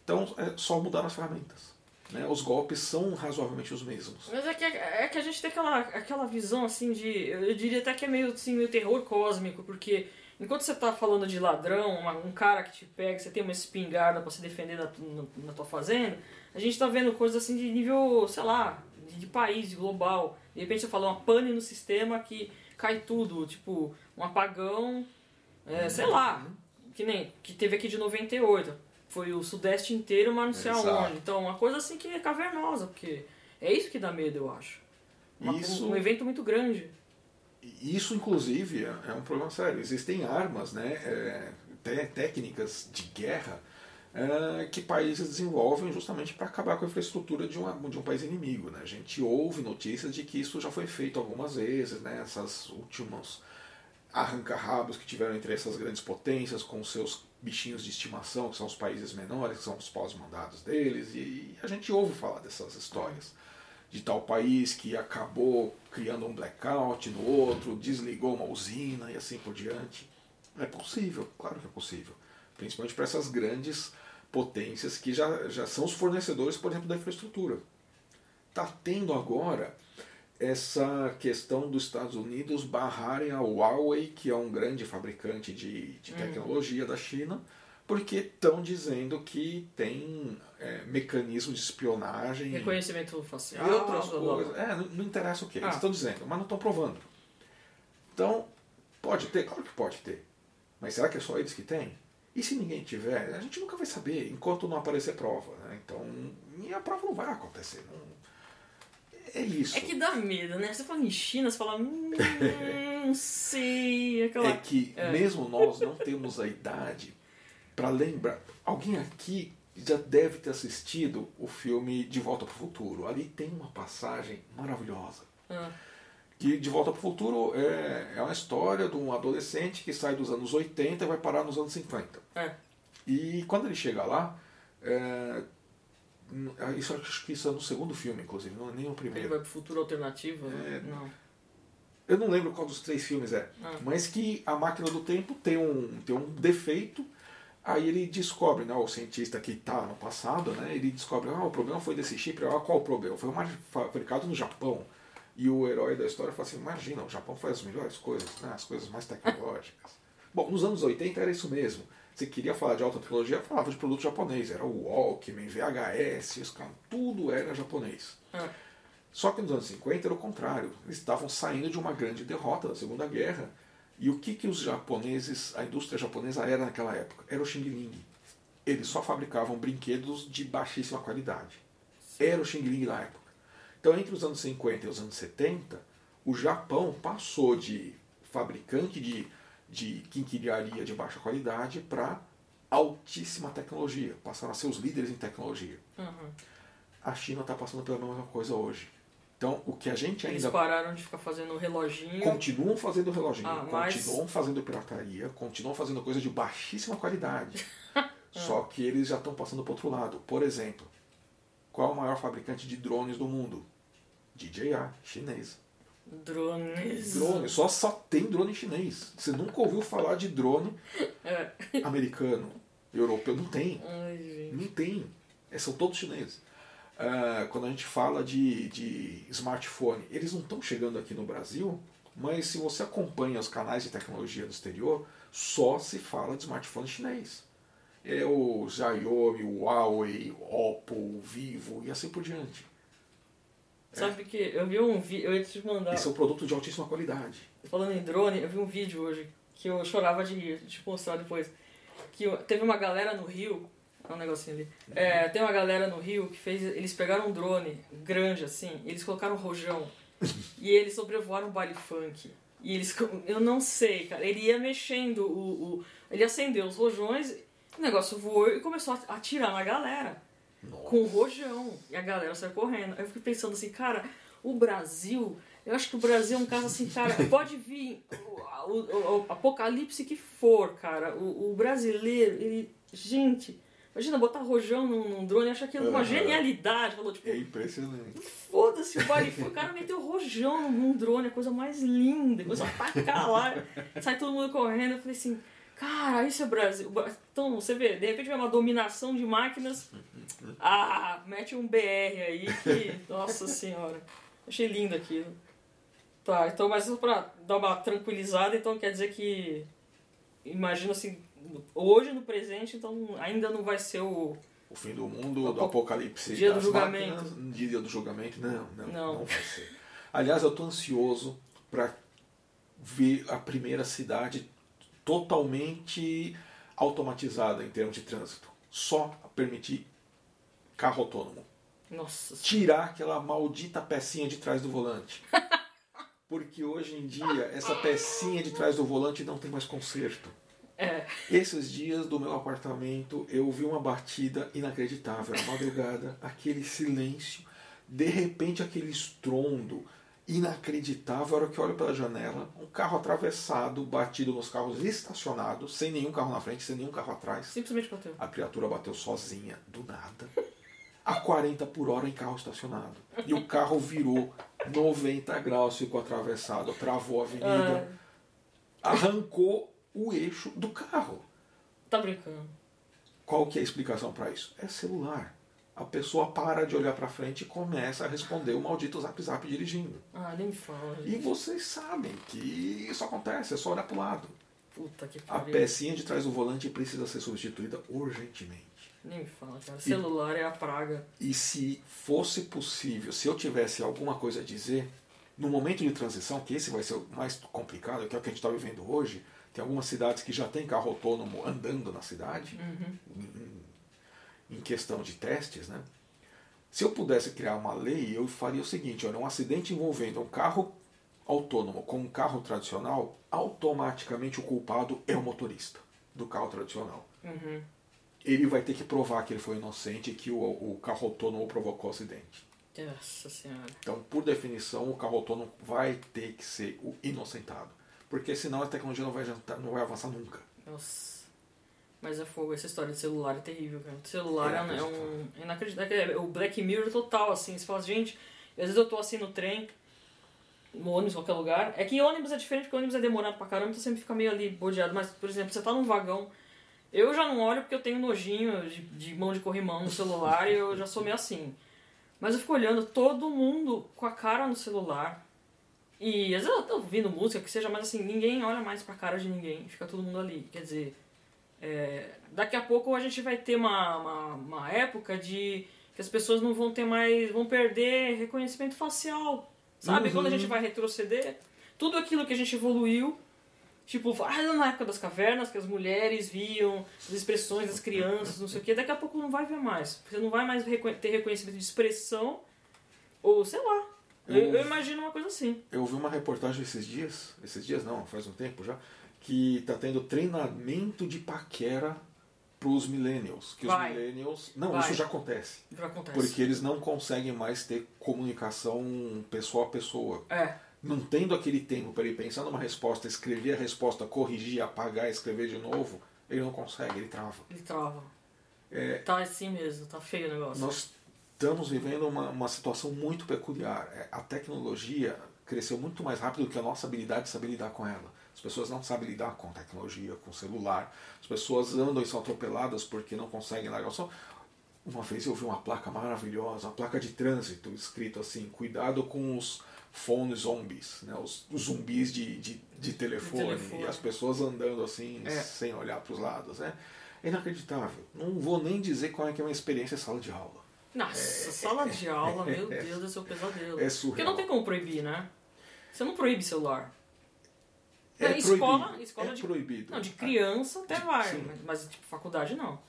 Então é só mudar as ferramentas. né? Os golpes são razoavelmente os mesmos. Mas é que, é que a gente tem aquela, aquela visão assim de. Eu diria até que é meio, assim, meio terror cósmico, porque enquanto você tá falando de ladrão, uma- um cara que te pega, você tem uma espingarda pra se defender na, na, na tua fazenda, a gente tá vendo coisas assim de nível, sei lá, de, país, global. De repente você fala uma pane no sistema que cai tudo, tipo, um apagão, é, sei lá, que nem que teve aqui de 98. Foi o sudeste inteiro, mas não sei Exato. aonde. Então, uma coisa assim que é cavernosa, porque é isso que dá medo, eu acho. Uma- Isso- Um evento muito grande. Isso, inclusive, é é um problema sério. Existem armas, né, é, técnicas de guerra é, que países desenvolvem justamente para acabar com a infraestrutura de, uma, de um país inimigo. Né? A gente ouve notícias de que isso já foi feito algumas vezes, né? essas últimas arranca-rabos que tiveram entre essas grandes potências com seus bichinhos de estimação, que são os países menores, que são os pós-mandados deles, e a gente ouve falar dessas histórias. De tal país que acabou criando um blackout no outro, desligou uma usina e assim por diante. É possível, claro que é possível. Principalmente para essas grandes potências que já, já são os fornecedores, por exemplo, da infraestrutura. Está tendo agora essa questão dos Estados Unidos barrarem a Huawei, que é um grande fabricante de, de tecnologia da China, porque estão dizendo que tem é, mecanismo de espionagem. Reconhecimento facial. E outras coisas. É, não, não interessa o que. Eles Ah. estão dizendo, mas não estão provando. Então, pode ter? Claro que pode ter. Mas será que é só eles que têm? E se ninguém tiver? A gente nunca vai saber enquanto não aparecer prova. Né? Então, e a prova não vai acontecer. não- É isso. É que dá medo, né? Você fala em China, você fala. Hum, não sei. Aquela. É que É. mesmo nós não temos a idade para lembrar. Alguém aqui já deve ter assistido o filme De Volta para o Futuro. Ali tem uma passagem maravilhosa. Ah, Que De Volta para o Futuro é, é uma história de um adolescente que sai dos anos 80 e vai parar nos anos 50. é. E quando ele chega lá, é, isso acho que isso é no segundo filme, inclusive, não é nem o Ele primeiro. vai pro futuro alternativo, né? É. Não. Eu não lembro qual dos três filmes é, Ah. mas que a máquina do tempo tem um, tem um defeito. Aí ele descobre, né, o cientista que está no passado, né, ele descobre, ah, o problema foi desse chip, ah, qual o problema? Foi fabricado no Japão. E o herói da história fala assim, imagina, o Japão faz as melhores coisas, né, as coisas mais tecnológicas. Bom, nos anos 80 era isso mesmo. Você queria falar de alta tecnologia, falava de produto japonês. Era o Walkman, VHS, os caras, tudo era japonês. Ah, Só que nos anos 50 era o contrário. Eles estavam saindo de uma grande derrota da Segunda Guerra. E o que, que os japoneses, a indústria japonesa era naquela época? Era o Xing Ling. Eles só fabricavam brinquedos de baixíssima qualidade. Era o Xing Ling da época. Então, entre os anos 50 e os anos 70, o Japão passou de fabricante de, de quinquilharia de baixa qualidade para altíssima tecnologia. Passaram a ser os líderes em tecnologia. uhum. A China está passando pela mesma coisa hoje. Então, o que a gente Eles ainda pararam de ficar fazendo reloginho. continuam fazendo reloginho, Ah, mas- continuam fazendo pirataria, continuam fazendo coisa de baixíssima qualidade. Só que eles já estão passando para outro lado. Por exemplo, qual é o maior fabricante de drones do mundo? DJI, chinês. Drones. Drone, só, só tem drone chinês. Você nunca ouviu falar de drone É. americano, europeu? Não tem. Ai. Não tem. É, São todos chineses. Ah, quando a gente fala de, de smartphone, eles não estão chegando aqui no Brasil, mas se você acompanha os canais de tecnologia do exterior, só se fala de smartphone chinês. É o Xiaomi, o Huawei, o Oppo, o Vivo e assim por diante. Sabe que eu vi um vídeo, eu ia te mandar, E são produtos de altíssima qualidade. falando em drone, eu vi um vídeo hoje que eu chorava de rir, te mostrar depois. Que teve uma galera no Rio, olha um negocinho ali. É, tem uma galera no Rio que fez, eles pegaram um drone grande assim, eles colocaram um rojão e eles sobrevoaram um baile funk. E eles, eu não sei, cara, ele ia mexendo o, o ele acendeu os rojões, o negócio voou e começou a atirar na galera. Nossa. com rojão. E a galera saiu correndo. Aí eu fiquei pensando assim, cara, o Brasil, eu acho que o Brasil é um caso assim, cara, pode vir o, o- o apocalipse que for, cara. O, o brasileiro, ele. Gente, imagina botar rojão num, num drone, eu acho aquilo uma Aham. genialidade. Falou, tipo, É impressionante. foda-se o baile. O cara meteu rojão num drone, a coisa mais linda. Começou a atacar lá. Sai todo mundo correndo. Eu falei assim, cara, isso é Brasil. O Bra- Então, você vê, de repente vem uma dominação de máquinas. Ah, mete um BR aí que. Nossa senhora. Achei lindo aquilo. Tá, então, mas só pra dar uma tranquilizada, então quer dizer que. Imagina assim, hoje no presente, então ainda não vai ser o. O fim do mundo, do Apo- apocalipse Dia do julgamento. máquinas, dia do julgamento, não, não, Não. não, vai ser. Aliás, eu tô ansioso para ver a primeira cidade totalmente automatizada em termos de trânsito. Só permitir carro autônomo. Nossa Tirar aquela maldita pecinha de trás do volante. Porque hoje em dia, essa pecinha de trás do volante não tem mais conserto. É. Esses dias do meu apartamento eu vi uma batida inacreditável. Na madrugada, aquele silêncio, de repente aquele estrondo inacreditável. A hora que eu olho pela janela, um carro atravessado, batido nos carros estacionados, sem nenhum carro na frente, sem nenhum carro atrás. Simplesmente bateu. A criatura bateu sozinha, do nada, a 40 por hora em carro estacionado. E o carro virou 90 graus, ficou atravessado, travou a avenida, arrancou o eixo do carro. Tá brincando. Qual que é a explicação para isso? É celular. A pessoa para de olhar para frente e começa a responder o maldito zap zap dirigindo. Ah, nem fala. E vocês sabem que isso acontece, é só olhar para o lado. Puta que A pariu. pecinha de trás do volante precisa ser substituída urgentemente. Nem fala, cara. Celular é a praga. E se fosse possível, se eu tivesse alguma coisa a dizer, no momento de transição, que esse vai ser o mais complicado, que é o que a gente está vivendo hoje, tem algumas cidades que já tem carro autônomo andando na cidade, em, em questão de testes, né? Se eu pudesse criar uma lei, eu faria o seguinte: olha, um acidente envolvendo um carro autônomo com um carro tradicional, automaticamente o culpado é o motorista do carro tradicional. Uhum. Ele vai ter que provar que ele foi inocente e que o, o carro autônomo provocou o acidente. Nossa senhora. Então, por definição, o carro autônomo vai ter que ser o inocentado. Porque senão a tecnologia não vai, não vai avançar nunca. Nossa. Mas é fogo, essa história de celular é terrível, cara. O celular É é, um- é um. É inacreditável. É o Black Mirror total, assim. Você fala, gente, às vezes eu tô assim no trem, no ônibus, qualquer lugar. É que ônibus é diferente, porque ônibus é demorado pra caramba, então você fica meio ali bodeado. Mas, por exemplo, você tá num vagão. Eu já não olho porque eu tenho nojinho de, de mão de corrimão no celular e eu já sou meio assim. Mas eu fico olhando todo mundo com a cara no celular. E às vezes eu tô ouvindo música, que seja, mas assim, ninguém olha mais pra cara de ninguém. Fica todo mundo ali. Quer dizer, é, daqui a pouco a gente vai ter uma, uma, uma época de que as pessoas não vão ter mais. vão perder reconhecimento facial. Sabe? Uhum. Quando a gente vai retroceder, tudo aquilo que a gente evoluiu. Tipo, ah, na época das cavernas, que as mulheres viam as expressões das crianças, não sei o que, daqui a pouco não vai ver mais. Você não vai mais ter reconhecimento de expressão, ou sei lá. Eu, Eu- eu imagino uma coisa assim. Eu vi uma reportagem esses dias, esses dias não, faz um tempo já, que está tendo treinamento de paquera para os millennials. Que Vai. os millennials. Não, Vai. isso já acontece. Já acontece. Porque eles não conseguem mais ter comunicação pessoa a pessoa. É, Não tendo aquele tempo para ele pensar numa resposta, escrever a resposta, corrigir, apagar, escrever de novo, ele não consegue, ele trava. ele trava. É, Tá assim mesmo, tá feio o negócio. nós estamos vivendo uma, uma situação muito peculiar. É, A tecnologia cresceu muito mais rápido do que a nossa habilidade de saber lidar com ela. As pessoas não sabem lidar com tecnologia, com celular. As pessoas andam e são atropeladas porque não conseguem largar o som. Uma vez eu vi uma placa maravilhosa, uma placa de trânsito, escrito assim: cuidado com os phone zombies, né? os, os zumbis de, de, de telefone, telefone. E as pessoas andando assim, É. sem olhar para os lados. Né? É inacreditável. Não vou nem dizer qual é que é a minha experiência em sala de aula. Nossa, sala de aula, meu Deus, é seu pesadelo. É surreal. Porque não tem como proibir, né? Você não proíbe celular. É escola, escola é de, proibido. não, de criança até vai, Sim. mas, tipo faculdade não.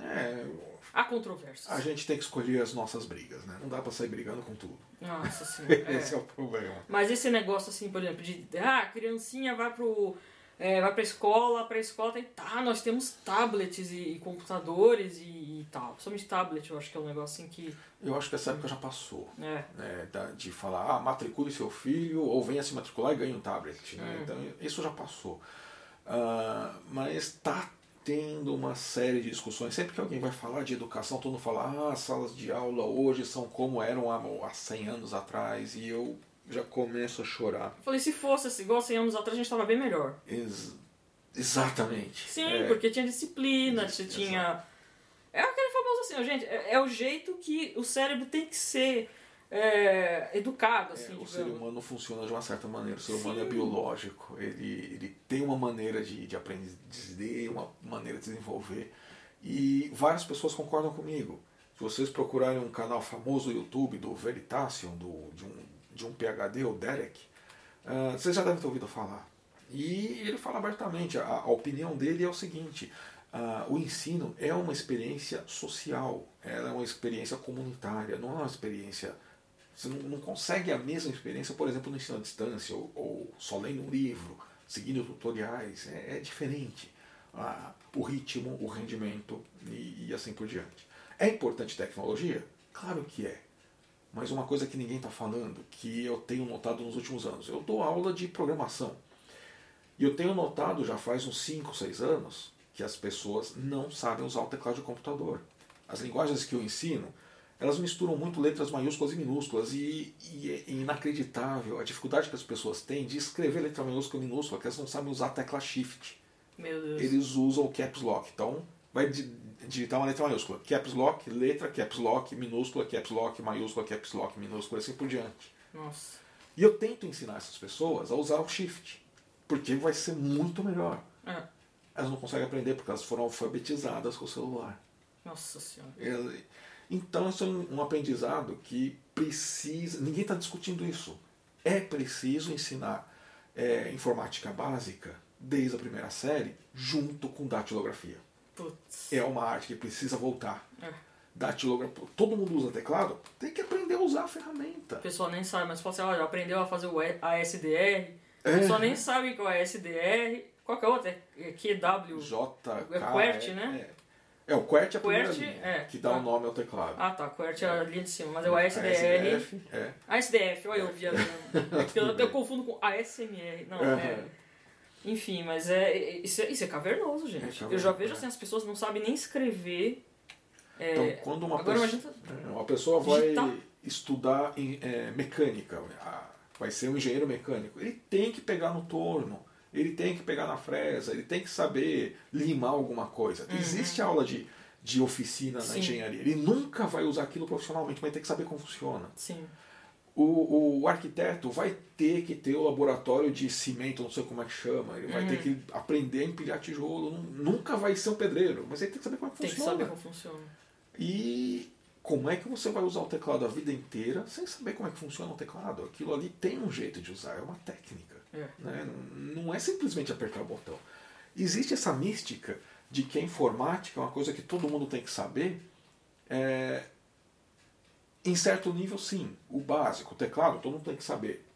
É, Há controvérsias. a gente tem que escolher as nossas brigas, né? Não dá pra sair brigando com tudo. Nossa senhora. Esse é é. o problema. Mas esse negócio assim, por exemplo, de ah, a criancinha vai pro é, vai pra escola, pra escola tem tá, nós temos tablets e, e computadores e, e tal. Somente tablet, eu acho que é um negócio assim que Eu acho que essa época já passou. é, né, de falar, ah, matricule seu filho ou venha se matricular e ganhe um tablet. Né? Hum. Então, isso já passou. Ah, mas está tendo uma série de discussões. Sempre que alguém vai falar de educação, todo mundo fala, ah, as salas de aula hoje são como eram há, há 100 anos atrás. E eu já começo a chorar. Eu falei, se fosse assim, igual 100 anos atrás, a gente tava bem melhor. Ex- exatamente. Sim, É, porque tinha disciplina, você tinha. É aquele famoso assim, ó, gente, é, é o jeito que o cérebro tem que ser é, educado, É, assim, o digamos. ser humano funciona de uma certa maneira. O ser humano é Sim. biológico. Ele, ele tem uma maneira de, de aprender, uma maneira de desenvolver. E várias pessoas concordam comigo. Se vocês procurarem um canal famoso no YouTube do Veritasium, do, de, um, de um PhD, o Derek, ah, vocês já devem ter ouvido falar. E ele fala abertamente, a, a opinião dele é o seguinte, ah, o ensino é uma experiência social, ela é uma experiência comunitária, não é uma experiência você não, não consegue a mesma experiência, por exemplo, no ensino à distância, ou, ou só lendo um livro, seguindo tutoriais. É, é diferente. O ritmo, o rendimento e, e assim por diante. É importante tecnologia? Claro que é. Mas uma coisa que ninguém está falando, que eu tenho notado nos últimos anos, eu dou aula de programação. E eu tenho notado já faz uns 5, 6 anos que as pessoas não sabem usar o teclado de computador. As linguagens que eu ensino, elas misturam muito letras maiúsculas e minúsculas e, e é inacreditável a dificuldade que as pessoas têm de escrever letra maiúscula e minúscula, que elas não sabem usar a tecla Shift. Eles usam o Caps Lock. Então, vai di- digitar uma letra maiúscula. Caps Lock, letra, Caps Lock, minúscula, Caps Lock, maiúscula, Caps Lock, minúscula, assim por diante. Nossa. E eu tento ensinar essas pessoas a usar o Shift, porque vai ser muito melhor. É. Elas não conseguem aprender porque elas foram alfabetizadas com o celular. Nossa senhora. Ele- Então, isso é um um aprendizado que precisa. Ninguém está discutindo isso. É preciso ensinar é, informática básica desde a primeira série, junto com datilografia. Putz. É uma arte que precisa voltar. É. Datilografia. Todo mundo usa teclado? Tem que aprender a usar a ferramenta. A pessoa nem sabe, mas fala assim, olha, aprendeu a fazer o E- a SDR. A É. pessoa nem sabe qual é SDR. Qual que é outra? É QW. J, É K, QWERTY, né? É. É, o QWERTY é a primeira linha, é. que dá o nome ao teclado. Ah tá, QWERTY é a linha de cima, mas é o ASDR. ASDF, é. ASDF, olha eu viajando. É que eu, eu confundo com ASMR. Não, é. Enfim, mas é, é- isso, é. Isso é cavernoso, gente. É cavernoso, eu já vejo é. assim, as pessoas não sabem nem escrever. É, Então, quando uma agora pessoa, imagina. É, uma pessoa vai Digitar. estudar em, é, mecânica, vai ser um engenheiro mecânico, ele tem que pegar no torno, ele tem que pegar na fresa, ele tem que saber limar alguma coisa. Existe aula de, de oficina na Uhum. Sim. engenharia. Ele nunca vai usar aquilo profissionalmente, mas tem que saber como funciona. Sim. O, o arquiteto vai ter que ter o laboratório de cimento, não sei como é que chama, ele vai Uhum. ter que aprender a empilhar tijolo, nu- nunca vai ser um pedreiro, mas ele tem que saber como é que Tem que funciona. saber como funciona. E como é que você vai usar o teclado a vida inteira sem saber como é que funciona o teclado? Aquilo ali tem um jeito de usar, é uma técnica. É. Né? Não é simplesmente apertar o botão. Existe essa mística de que a informática é uma coisa que todo mundo tem que saber. É, em certo nível, sim. O básico, o teclado, todo mundo tem que saber.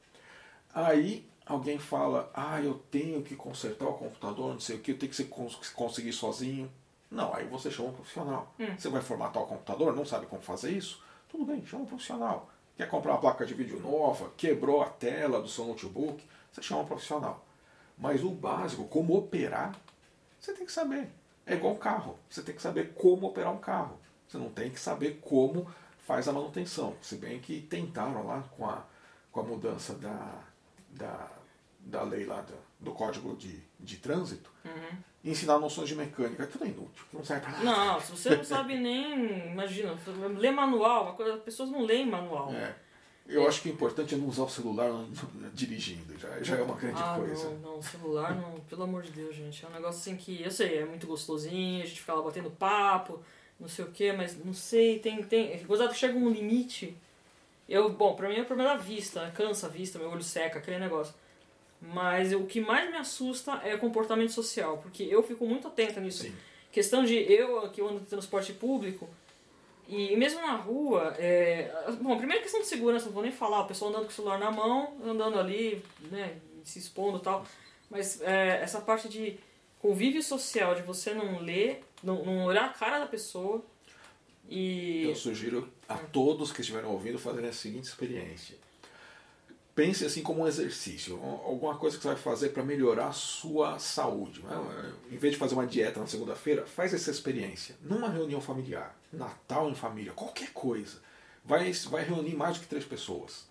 Aí alguém fala, ah, eu tenho que consertar o computador, não sei o que, eu tenho que se cons- conseguir sozinho. Não, aí você chama um profissional. Hum. Você vai formatar o computador, não sabe como fazer isso? Tudo bem, chama um profissional. Quer comprar uma placa de vídeo nova, quebrou a tela do seu notebook, você chama um profissional. Mas o básico, como operar, você tem que saber. É igual um carro. Você tem que saber como operar um carro. Você não tem que saber como faz a manutenção. Se bem que tentaram lá com a, com a mudança da, da, da lei lá do, do código de, de trânsito, Uhum. ensinar noções de mecânica. Tudo é inútil, não serve pra nada. Não, se você não sabe nem. Imagina, ler manual, as pessoas não leem manual. É. Eu acho que o importante é não usar o celular dirigindo, já, já é uma grande ah, coisa. não, não, celular não, pelo amor de Deus, gente. É um negócio assim que, eu sei, é muito gostosinho, a gente fica lá batendo papo, não sei o que, mas não sei, tem. tem gozado que chega um limite. Eu, bom, pra mim é o problema da vista, né? cansa a vista, meu olho seca, aquele negócio. Mas o que mais me assusta é o comportamento social, porque eu fico muito atenta nisso. Sim. Questão de eu que ando de transporte público, e mesmo na rua, é... bom, primeira questão de segurança, não vou nem falar, o pessoal andando com o celular na mão, andando ali, né, se expondo e tal, mas é, essa parte de convívio social, de você não ler, não, não olhar a cara da pessoa e... Eu sugiro a todos que estiverem ouvindo fazerem a seguinte experiência. Pense assim como um exercício, alguma coisa que você vai fazer para melhorar a sua saúde. né? Em vez de fazer uma dieta na segunda-feira, faz essa experiência. Numa reunião familiar, Natal em família, qualquer coisa. Vai, vai reunir mais do que três pessoas.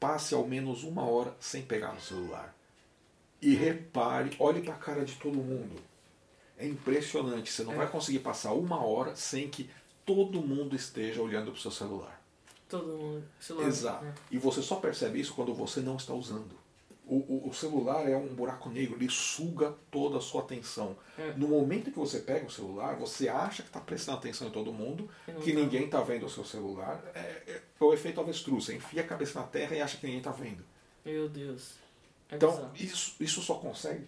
Passe ao menos uma hora sem pegar no celular. E repare, olhe para a cara de todo mundo. É impressionante. Você não É. vai conseguir passar uma hora sem que todo mundo esteja olhando para o seu celular. Todo mundo, celular. Exato. né? E você só percebe isso quando você não está usando. O, o, o celular é um buraco negro, ele suga toda a sua atenção. É. No momento que você pega o celular, você acha que está prestando atenção em todo mundo, que tá. ninguém está vendo o seu celular. É, é, é o efeito avestruz. Você enfia a cabeça na terra e acha que ninguém está vendo. Meu Deus. É Então, bizarro. isso, isso só consegue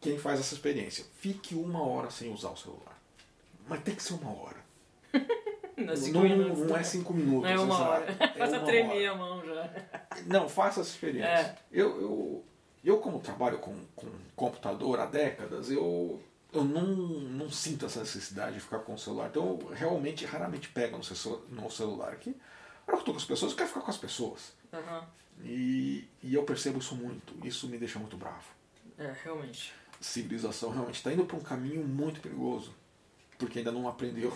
quem faz essa experiência. Fique uma hora sem usar o celular. Mas tem que ser uma hora. Não é cinco Não, minutos, não é cinco minutos. Não é uma exato. hora. É Começa a uma tremer hora. a mão já. Não, faça essa experiência. É. Eu, eu, eu, como trabalho com, com computador há décadas, eu, eu não, não sinto essa necessidade de ficar com o celular. Então, eu realmente, raramente pego no, no celular aqui. Na hora que eu estou com as pessoas, eu quero ficar com as pessoas. Aham. E, e eu percebo isso muito. Isso me deixa muito bravo. É, realmente. Civilização realmente está indo para um caminho muito perigoso. Porque ainda não aprendeu,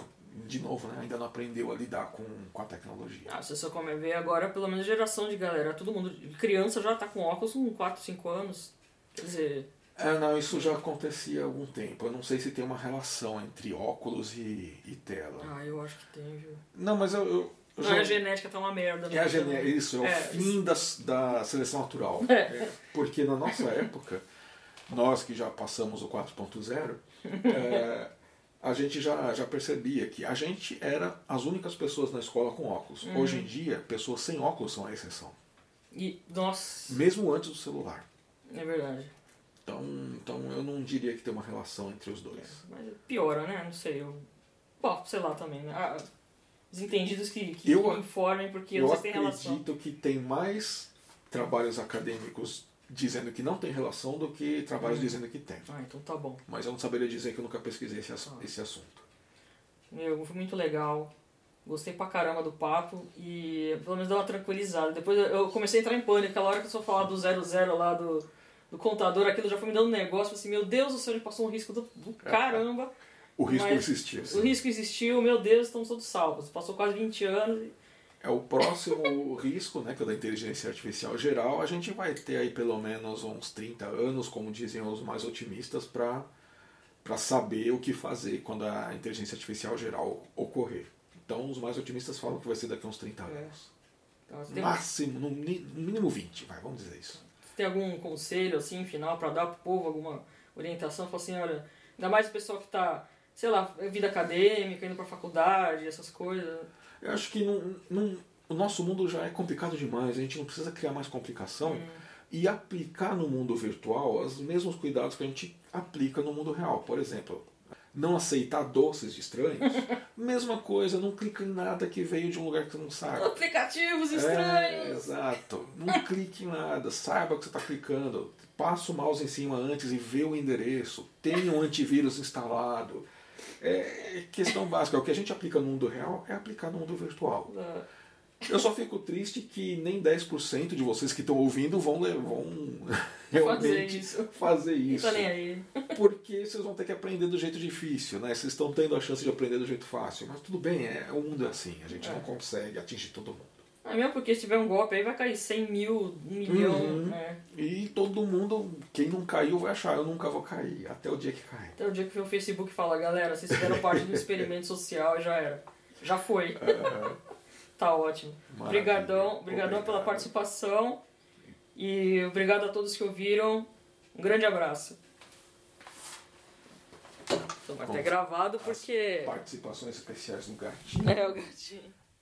de novo, né? ainda não aprendeu a lidar com, com a tecnologia. Ah, se você come ver agora, pelo menos geração de galera, todo mundo, criança já tá com óculos com 4, 5 anos. Quer dizer, É, não, isso já acontecia há algum tempo. Eu não sei se tem uma relação entre óculos e, e tela. ah, eu acho que tem, viu? Não, mas eu. eu, Não, já- a genética tá uma merda. é a né? gené- isso, é o É, fim da, da seleção natural. É, porque na nossa época, nós que já passamos o 4.0, é, a gente já, já percebia que a gente era as únicas pessoas na escola com óculos. Uhum. Hoje em dia, pessoas sem óculos são a exceção. E, nossa, Mesmo antes do celular. é verdade. Então, então eu não diria que tem uma relação entre os dois. Mas piora, né? Não sei, eu. Bom, sei lá também, né? Ah, os entendidos que, que, Eu- informem, porque eu tem relação. acredito que tem mais trabalhos acadêmicos dizendo que não tem relação do que trabalhos Uhum. dizendo que tem. Ah, então tá bom. Mas eu não saberia dizer que eu nunca pesquisei esse, ass- Ah. esse assunto. Meu, foi muito legal. Gostei pra caramba do papo e pelo menos deu uma tranquilizada. Depois eu- comecei a entrar em pânico. Aquela hora que eu só falar do 00 lá do, do contador, aquilo já foi me dando um negócio. Assim, meu Deus do céu, a gente passou um risco do, do caramba. O risco existiu. sim. O risco existiu, meu Deus, estamos todos salvos. Passou quase 20 anos. e- É o próximo risco, né, que é o da inteligência artificial geral, a gente vai ter aí pelo menos uns 30 anos, como dizem os mais otimistas, para para saber o que fazer quando a inteligência artificial geral ocorrer. Então, os mais otimistas falam que vai ser daqui a uns 30 É. anos. Então, você tem, Máximo, no, mínimo 20, vai, vamos dizer isso. você tem algum conselho assim, final, pra dar pro povo alguma orientação? Fala assim, olha, ainda mais o pessoal que tá, sei lá, vida acadêmica, indo pra faculdade, essas coisas. Eu acho que não, não- o nosso mundo já é complicado demais, a gente não precisa criar mais complicação e aplicar no mundo virtual os mesmos cuidados que a gente aplica no mundo real. Por exemplo, não aceitar doces de estranhos, mesma coisa, não clica em nada que veio de um lugar que você não sabe. Aplicativos É, estranhos! exato. Não clique em nada, saiba o que você está clicando. Passa o mouse em cima antes e vê o endereço. Tenha um antivírus instalado. É questão básica. O que a gente aplica no mundo real é aplicar no mundo virtual. Ah, Eu só fico triste que nem 10% de vocês que estão ouvindo vão, vão realmente isso. fazer isso. tá nem aí. Porque vocês vão ter que aprender do jeito difícil, né? Vocês estão tendo a chance de aprender do jeito fácil. Mas tudo bem, é, o mundo é assim. A gente É. não consegue atingir todo mundo. Ah, mesmo porque se tiver um golpe aí vai cair 100 mil, 1 milhão, Uhum. né? E todo mundo, quem não caiu, vai achar, eu nunca vou cair, até o dia que cai. Até o dia que o Facebook fala, galera, vocês fizeram parte do experimento social e já era. Já foi. Tá ótimo. Maravilha. Obrigadão, obrigadão pela participação. E obrigado a todos que ouviram. Um grande abraço. Então vai ter gravado porque. Participações especiais no gatinho. É o gatinho.